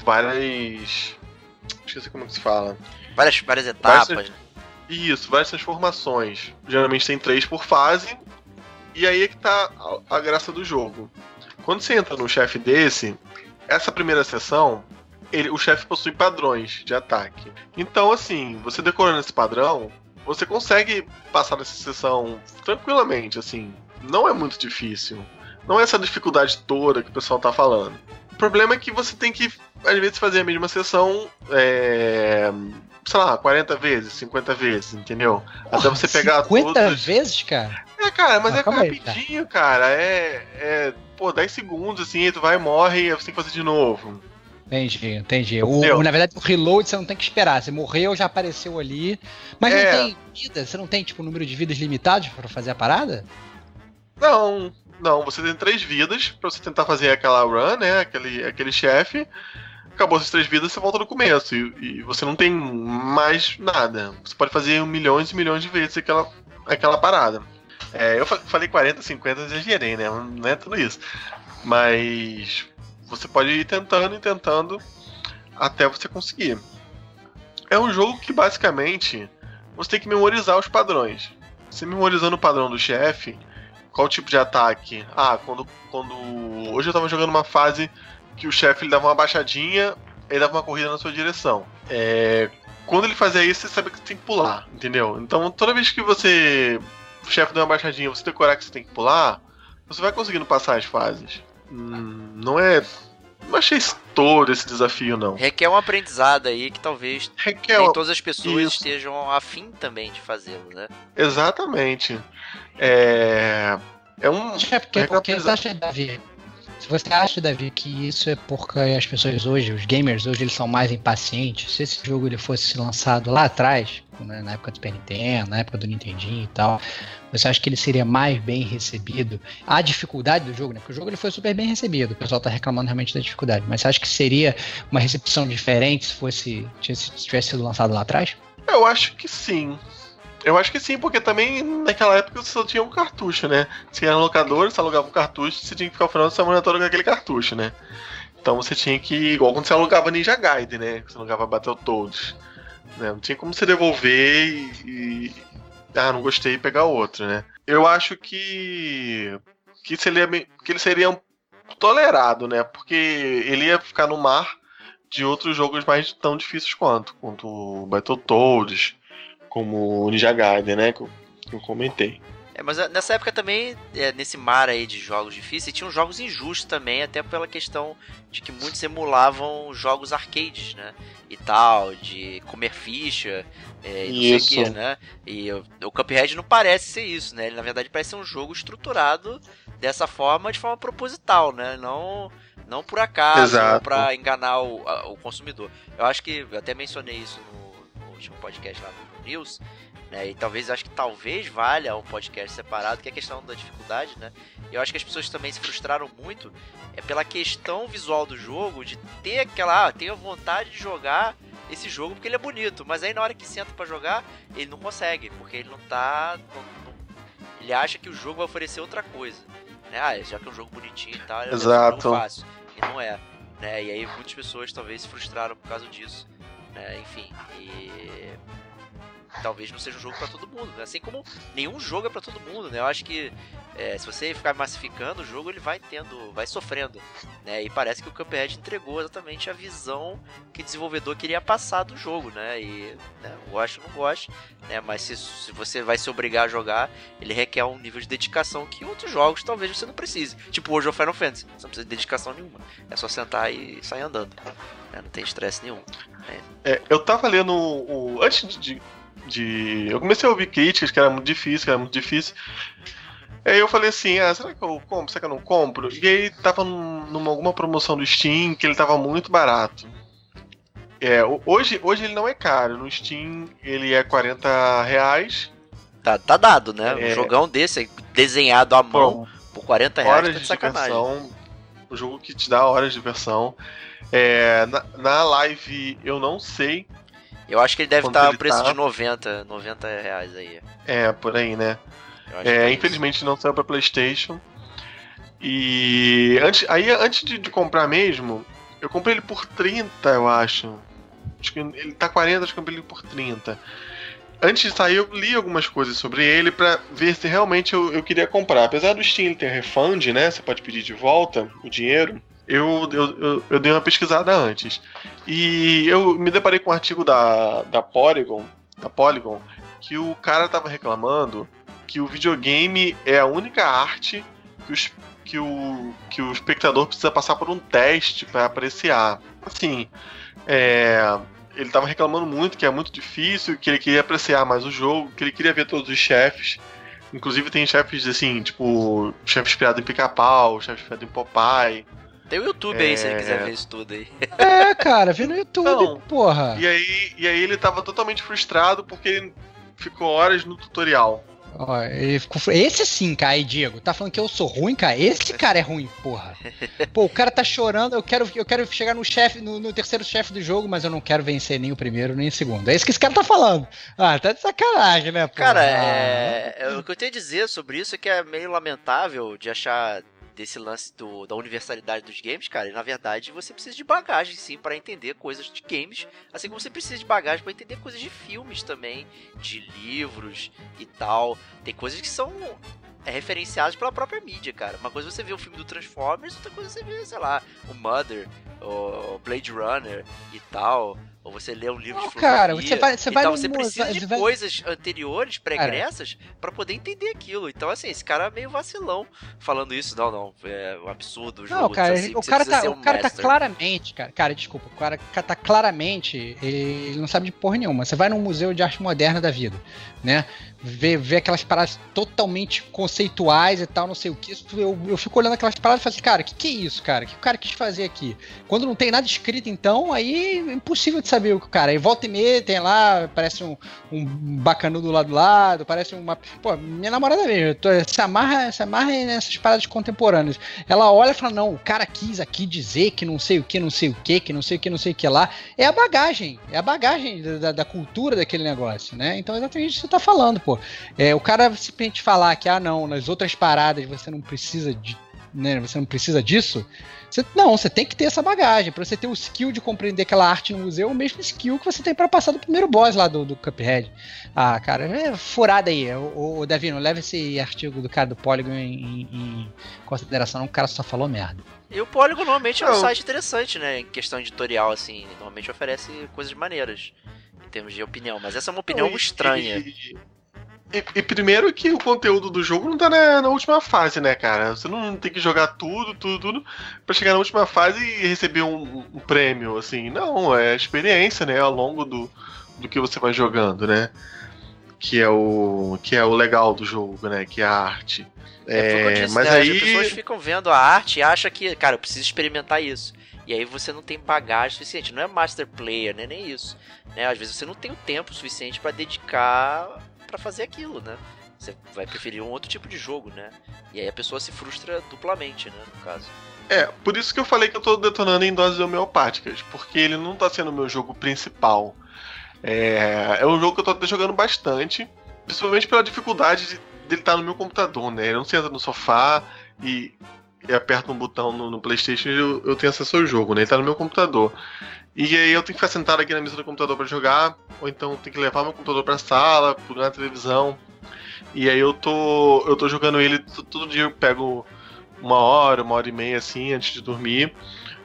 Várias. Esqueci como que se fala. Várias, várias etapas, várias, né? Isso, várias transformações. Geralmente tem três por fase. E aí é que tá a, a graça do jogo. Quando você entra num chefe desse, essa primeira sessão, ele, o chefe possui padrões de ataque. Então, assim, você decorando esse padrão, você consegue passar nessa sessão tranquilamente, assim. Não é muito difícil. Não é essa dificuldade toda que o pessoal tá falando. O problema é que você tem que, às vezes, fazer a mesma sessão, é, sei lá, 40 vezes, 50 vezes, entendeu? Porra, Até você pegar 50 todas... vezes, cara? É, cara, mas ah, é rapidinho, aí, cara. É, é pô, 10 segundos, assim, tu vai morre e você tem que fazer de novo. Entendi, entendi. O, na verdade, o reload você não tem que esperar. Você morreu, já apareceu ali. Mas é. não tem vida? Você não tem, tipo, um número de vidas limitados para fazer a parada? Não, não. Você tem três vidas para você tentar fazer aquela run, né? Aquele, aquele chefe. Acabou essas três vidas, você volta no começo. E, e, você não tem mais nada. Você pode fazer milhões e milhões de vezes aquela, aquela parada. É, eu falei 40, 50, exagerei, né? Não é tudo isso. Mas você pode ir tentando e tentando até você conseguir. É um jogo que basicamente você tem que memorizar os padrões. Você memorizando o padrão do chefe, qual tipo de ataque? Ah, quando. quando hoje eu tava jogando uma fase que o chefe ele dava uma baixadinha, ele dava uma corrida na sua direção. É, quando ele fazia isso, você sabe que você tem que pular, entendeu? Então toda vez que você. O chefe dá uma baixadinha, você decorar que você tem que pular, você vai conseguindo passar as fases. Hum, não é. Não achei todo esse desafio, não. Requer um aprendizado aí que talvez Requer nem todas as pessoas isso. estejam afim também de fazê-lo, né? Exatamente. É. É um. Porque, porque você acha, Davi, se você acha, Davi, que isso é porque as pessoas hoje, os gamers hoje, eles são mais impacientes, se esse jogo ele fosse lançado lá atrás, né, na época do Super Nintendo, na época do Nintendinho e tal, você acha que ele seria mais bem recebido? A dificuldade do jogo, né? Porque o jogo ele foi super bem recebido, o pessoal tá reclamando realmente da dificuldade, mas você acha que seria uma recepção diferente se fosse se tivesse sido lançado lá atrás? Eu acho que sim. Eu acho que sim, porque também naquela época você só tinha um cartucho, né? Você era locador, você alugava um cartucho, você tinha que ficar o final de semana todo com aquele cartucho, né? Então você tinha que, igual quando você alugava Ninja Gaiden, né? Você alugava Battletoads. Né? Não tinha como você devolver e, e, Ah, não gostei e pegar outro, né? Eu acho que. Que, seria, que ele seria tolerado, né? Porque ele ia ficar no mar de outros jogos mais tão difíceis quanto. Quanto o Battletoads como o Ninja Gaiden, né? Que eu, que eu comentei. É, mas é, nessa época também, é, nesse mar aí de jogos difíceis, tinham jogos injustos também, até pela questão de que muitos emulavam jogos arcades, né? E tal, de comer ficha, é, e não sei o que, né? E o, o Cuphead não parece ser isso, né? Ele na verdade parece ser um jogo estruturado dessa forma, de forma proposital, né? Não, não por acaso, pra enganar o, a, o consumidor. Eu acho que, eu até mencionei isso no, no último podcast lá no News, né? E talvez acho que talvez valha um podcast separado, que é a questão da dificuldade, né? E eu acho que as pessoas também se frustraram muito é pela questão visual do jogo, de ter aquela, ah, tenho vontade de jogar esse jogo porque ele é bonito, mas aí na hora que senta para jogar, ele não consegue, porque ele não tá não, não, ele acha que o jogo vai oferecer outra coisa, né? Ah, já que é um jogo bonitinho e tal, é um jogo fácil. E não é, né? E aí muitas pessoas talvez se frustraram por causa disso, né? Enfim, e talvez não seja um jogo para todo mundo, né? assim como nenhum jogo é para todo mundo, né? Eu acho que é, se você ficar massificando o jogo, ele vai tendo, vai sofrendo, né? E parece que o Cuphead entregou exatamente a visão que o desenvolvedor queria passar do jogo, né? E né, ou não gosto, né? Mas se, se você vai se obrigar a jogar, ele requer um nível de dedicação que outros jogos talvez você não precise. Tipo hoje o Final Fantasy, você não precisa de dedicação nenhuma, é só sentar e sair andando, né? não tem estresse nenhum. Né? É, eu tava lendo o, antes de de. Eu comecei a ouvir críticas que era muito difícil, que era muito difícil. Aí eu falei assim, ah, será que eu compro? Será que eu não compro? E aí tava numa alguma promoção do Steam que ele tava muito barato. É, hoje, hoje ele não é caro. No Steam ele é 40 reais. Tá, tá dado, né? É... Um jogão desse, desenhado à mão, Bom, por 40 reais, horas tá de, de. Diversão, o jogo que te dá horas de diversão. É, na, na live eu não sei eu acho que ele deve estar a preço tá... de 90, 90 reais aí. É, por aí, né? É, é infelizmente não saiu pra Playstation. E antes, aí antes de, de, comprar mesmo, eu comprei ele por 30, eu acho. Acho que ele tá 40, acho que eu comprei ele por 30. Antes de sair, eu li algumas coisas sobre ele para ver se realmente eu, eu queria comprar. Apesar do Steam ter refund, né? Você pode pedir de volta o dinheiro eu, eu, eu, eu, dei uma pesquisada antes. E eu me deparei com um artigo da, da Polygon, da Polygon, que o cara tava reclamando que o videogame é a única arte que, os, que, o, que o espectador precisa passar por um teste para apreciar. Assim, é, ele tava reclamando muito que é muito difícil, que ele queria apreciar mais o jogo, que ele queria ver todos os chefes. Inclusive tem chefes assim, tipo, chefe inspirado em pica-pau, chefe inspirado em Popeye. Tem o YouTube aí, se ele quiser é. ver isso tudo aí. É, cara, vê no YouTube, então, porra. E aí, e aí ele tava totalmente frustrado porque ele ficou horas no tutorial. Ó, ele ficou... Esse sim, cara, aí, Diego. Tá falando que eu sou ruim, cara? Esse cara é ruim, porra. Pô, o cara tá chorando, eu quero, eu quero chegar no chefe, no, no, terceiro chefe do jogo, mas eu não quero vencer nem o primeiro, nem o segundo. É isso que esse cara tá falando. Ah, tá de sacanagem, né, porra? Cara, é... é... o que eu tenho a dizer sobre isso é que é meio lamentável de achar desse lance do, da universalidade dos games, cara, na verdade você precisa de bagagem sim para entender coisas de games, assim como você precisa de bagagem para entender coisas de filmes também, de livros e tal. Tem coisas que são é, referenciados pela própria mídia, cara. Uma coisa é você vê o filme do Transformers, outra coisa é você vê, sei lá, o Mother, o Blade Runner e tal ou você lê um livro não, de filosofia. Cara, você vai, você vai você precisa de vai... coisas anteriores, pregressas, para poder entender aquilo. Então, assim, esse cara é meio vacilão falando isso. Não, não, é um absurdo o jogo. Não, cara, assim, o cara, tá, um o cara tá claramente, cara, cara, desculpa, o cara tá claramente, ele não sabe de porra nenhuma. Você vai num museu de arte moderna da vida, né? Vê, vê aquelas paradas totalmente conceituais e tal, não sei o que. Eu, eu fico olhando aquelas paradas e falo assim, cara, o que, que é isso, cara? O que o cara quis fazer aqui? Quando não tem nada escrito, então, aí é impossível de saber saber o cara. E volta e meia tem lá, parece um, um bacanudo lá do lado, parece uma. Pô, minha namorada mesmo, tô, se, amarra, se amarra nessas paradas contemporâneas. Ela olha e fala: não, o cara quis aqui dizer que não sei o que, não sei o que, que não sei o que, não sei o que lá. É a bagagem, é a bagagem da, da cultura daquele negócio, né? Então exatamente isso que você tá falando, pô. É, o cara simplesmente falar que, ah, não, nas outras paradas você não precisa de. Né, você não precisa disso você, não, você tem que ter essa bagagem. para você ter o skill de compreender aquela arte no museu, o mesmo skill que você tem para passar do primeiro boss lá do, do Cuphead. Ah, cara, é furada aí. O, o Davi, não leva esse artigo do cara do Polygon em, em consideração, não, o cara só falou merda. E o Polygon normalmente é um site interessante, né? Em questão editorial, assim. Normalmente oferece coisas maneiras em termos de opinião, mas essa é uma opinião não, estranha. E, e, e, primeiro que o conteúdo do jogo não tá na, na, última fase, né, cara? Você não tem que jogar tudo, tudo, tudo pra chegar na última fase e receber um, um prêmio, assim. Não, é experiência, né, ao longo do, do que você vai jogando, né? Que é o que é o legal do jogo, né? Que é a arte. É, é disse, mas né? aí as pessoas ficam vendo a arte e acham que, cara, eu preciso experimentar isso. E aí você não tem bagagem suficiente. Não é master player, né? Nem isso. Né? Às vezes você não tem o tempo suficiente para dedicar para fazer aquilo, né? Você vai preferir um outro tipo de jogo, né? E aí a pessoa se frustra duplamente, né? No caso. É, por isso que eu falei que eu tô detonando em doses homeopáticas, porque ele não tá sendo o meu jogo principal. É, é um jogo que eu tô até jogando bastante, principalmente pela dificuldade de, dele estar tá no meu computador, né? Ele não senta no sofá e, e aperta um botão no, no PlayStation e eu, eu, tenho acesso ao jogo, né? Ele tá no meu computador. E aí eu tenho que ficar sentado aqui na mesa do computador para jogar, ou então tenho que levar meu computador pra sala, plugar na televisão. E aí eu tô. eu tô jogando ele todo dia, eu pego uma hora, uma hora e meia assim, antes de dormir,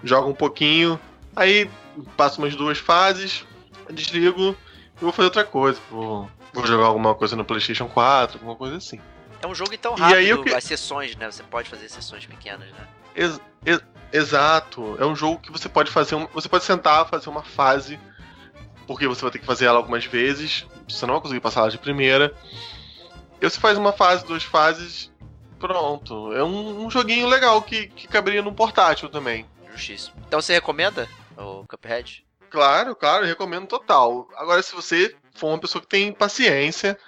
jogo um pouquinho, aí passo umas duas fases, desligo e vou fazer outra coisa. Vou, vou jogar alguma coisa no Playstation 4, alguma coisa assim. É um jogo então rápido, e aí eu que... as sessões, né? Você pode fazer sessões pequenas, né? Ex ex Exato. É um jogo que você pode fazer. Um, você pode sentar, fazer uma fase, porque você vai ter que fazer ela algumas vezes. Você não vai conseguir passar ela de primeira. E você faz uma fase, duas fases, pronto. É um, um joguinho legal que, que caberia num portátil também. Justíssimo. Então você recomenda o Cuphead? Claro, claro, recomendo total. Agora, se você for uma pessoa que tem paciência,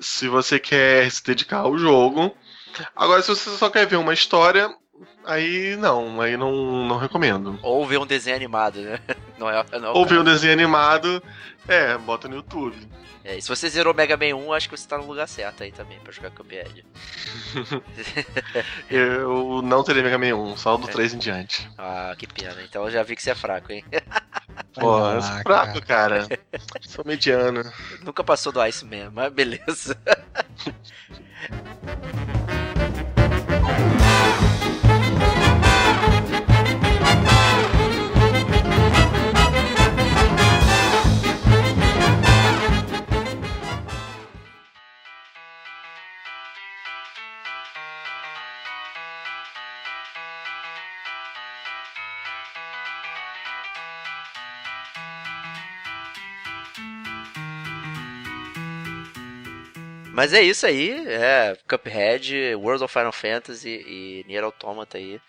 se você quer se dedicar ao jogo. Agora, se você só quer ver uma história, Aí não, aí não, não recomendo. Ou ver um desenho animado, né? Não é, não é Ou ver um desenho animado, é, bota no YouTube. É, e se você zerou Mega Man 1, acho que você tá no lugar certo aí também pra jogar Cuphead. eu não terei Mega Man 1, só do é. 3 em diante. Ah, que pena. Então eu já vi que você é fraco, hein? Pô, eu sou fraco, cara. sou mediano. Nunca passou do Ice Man, mas beleza. Mas é isso aí, é Cuphead, World of Final Fantasy e Nier Automata aí.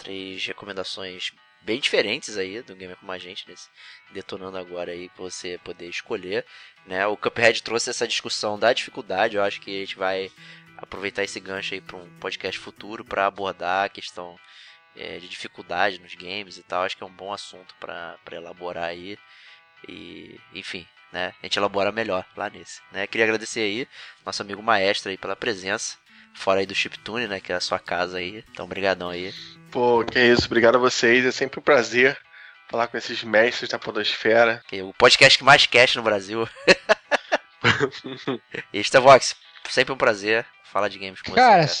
Três recomendações bem diferentes aí do Gamer Como a Gente, nesse detonando agora aí pra você poder escolher. Né? O Cuphead trouxe essa discussão da dificuldade, eu acho que a gente vai aproveitar esse gancho aí para um podcast futuro para abordar a questão é, de dificuldade nos games e tal. Acho que é um bom assunto para elaborar aí. E, enfim, né? A gente elabora melhor lá nesse, né? Queria agradecer aí nosso amigo maestro aí pela presença, fora aí do Chiptune, né? Que é a sua casa aí. Então, brigadão aí. Pô, que é isso. Obrigado a vocês. É sempre um prazer falar com esses mestres da podosfera. o podcast que mais cast no Brasil. Este é Vox. sempre um prazer falar de games com cara, você.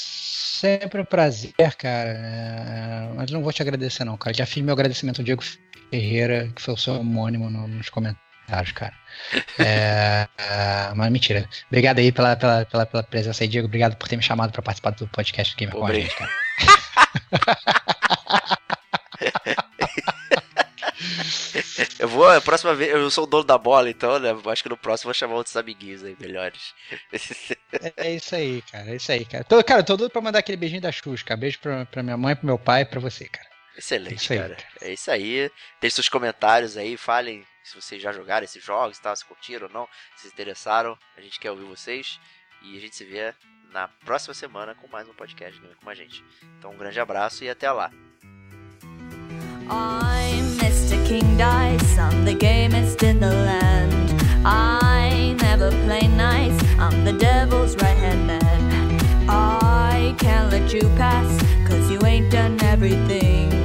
Cara, sempre um prazer, cara. É, mas não vou te agradecer, não, cara. Já fiz meu agradecimento ao Diego Ferreira, que foi o seu homônimo nos comentários, cara. É, é, mas mentira. Obrigado aí pela, pela, pela, pela presença aí, Diego. Obrigado por ter me chamado para participar do podcast do Gamer com a gente, cara. Eu vou, a próxima vez, eu sou o dono da bola, então, né? Acho que no próximo eu vou chamar outros amiguinhos aí, melhores. É, é isso aí, cara. É isso aí, cara. Tô, cara, tô doido pra mandar aquele beijinho da Xuxa. Beijo pra, pra minha mãe, pro meu pai e pra você, cara. Excelente, é cara. Aí, É isso aí. Deixe seus comentários aí, falem se vocês já jogaram esses jogos, tá? se curtiram ou não, se se interessaram. A gente quer ouvir vocês. E a gente se vê na próxima semana com mais um podcast com a gente. Então um grande abraço e até lá. I'm Mr. King Dice, I'm the gamest in the land. I never play nice, I'm the devil's right hand man. I can't let you pass, cause you ain't done everything.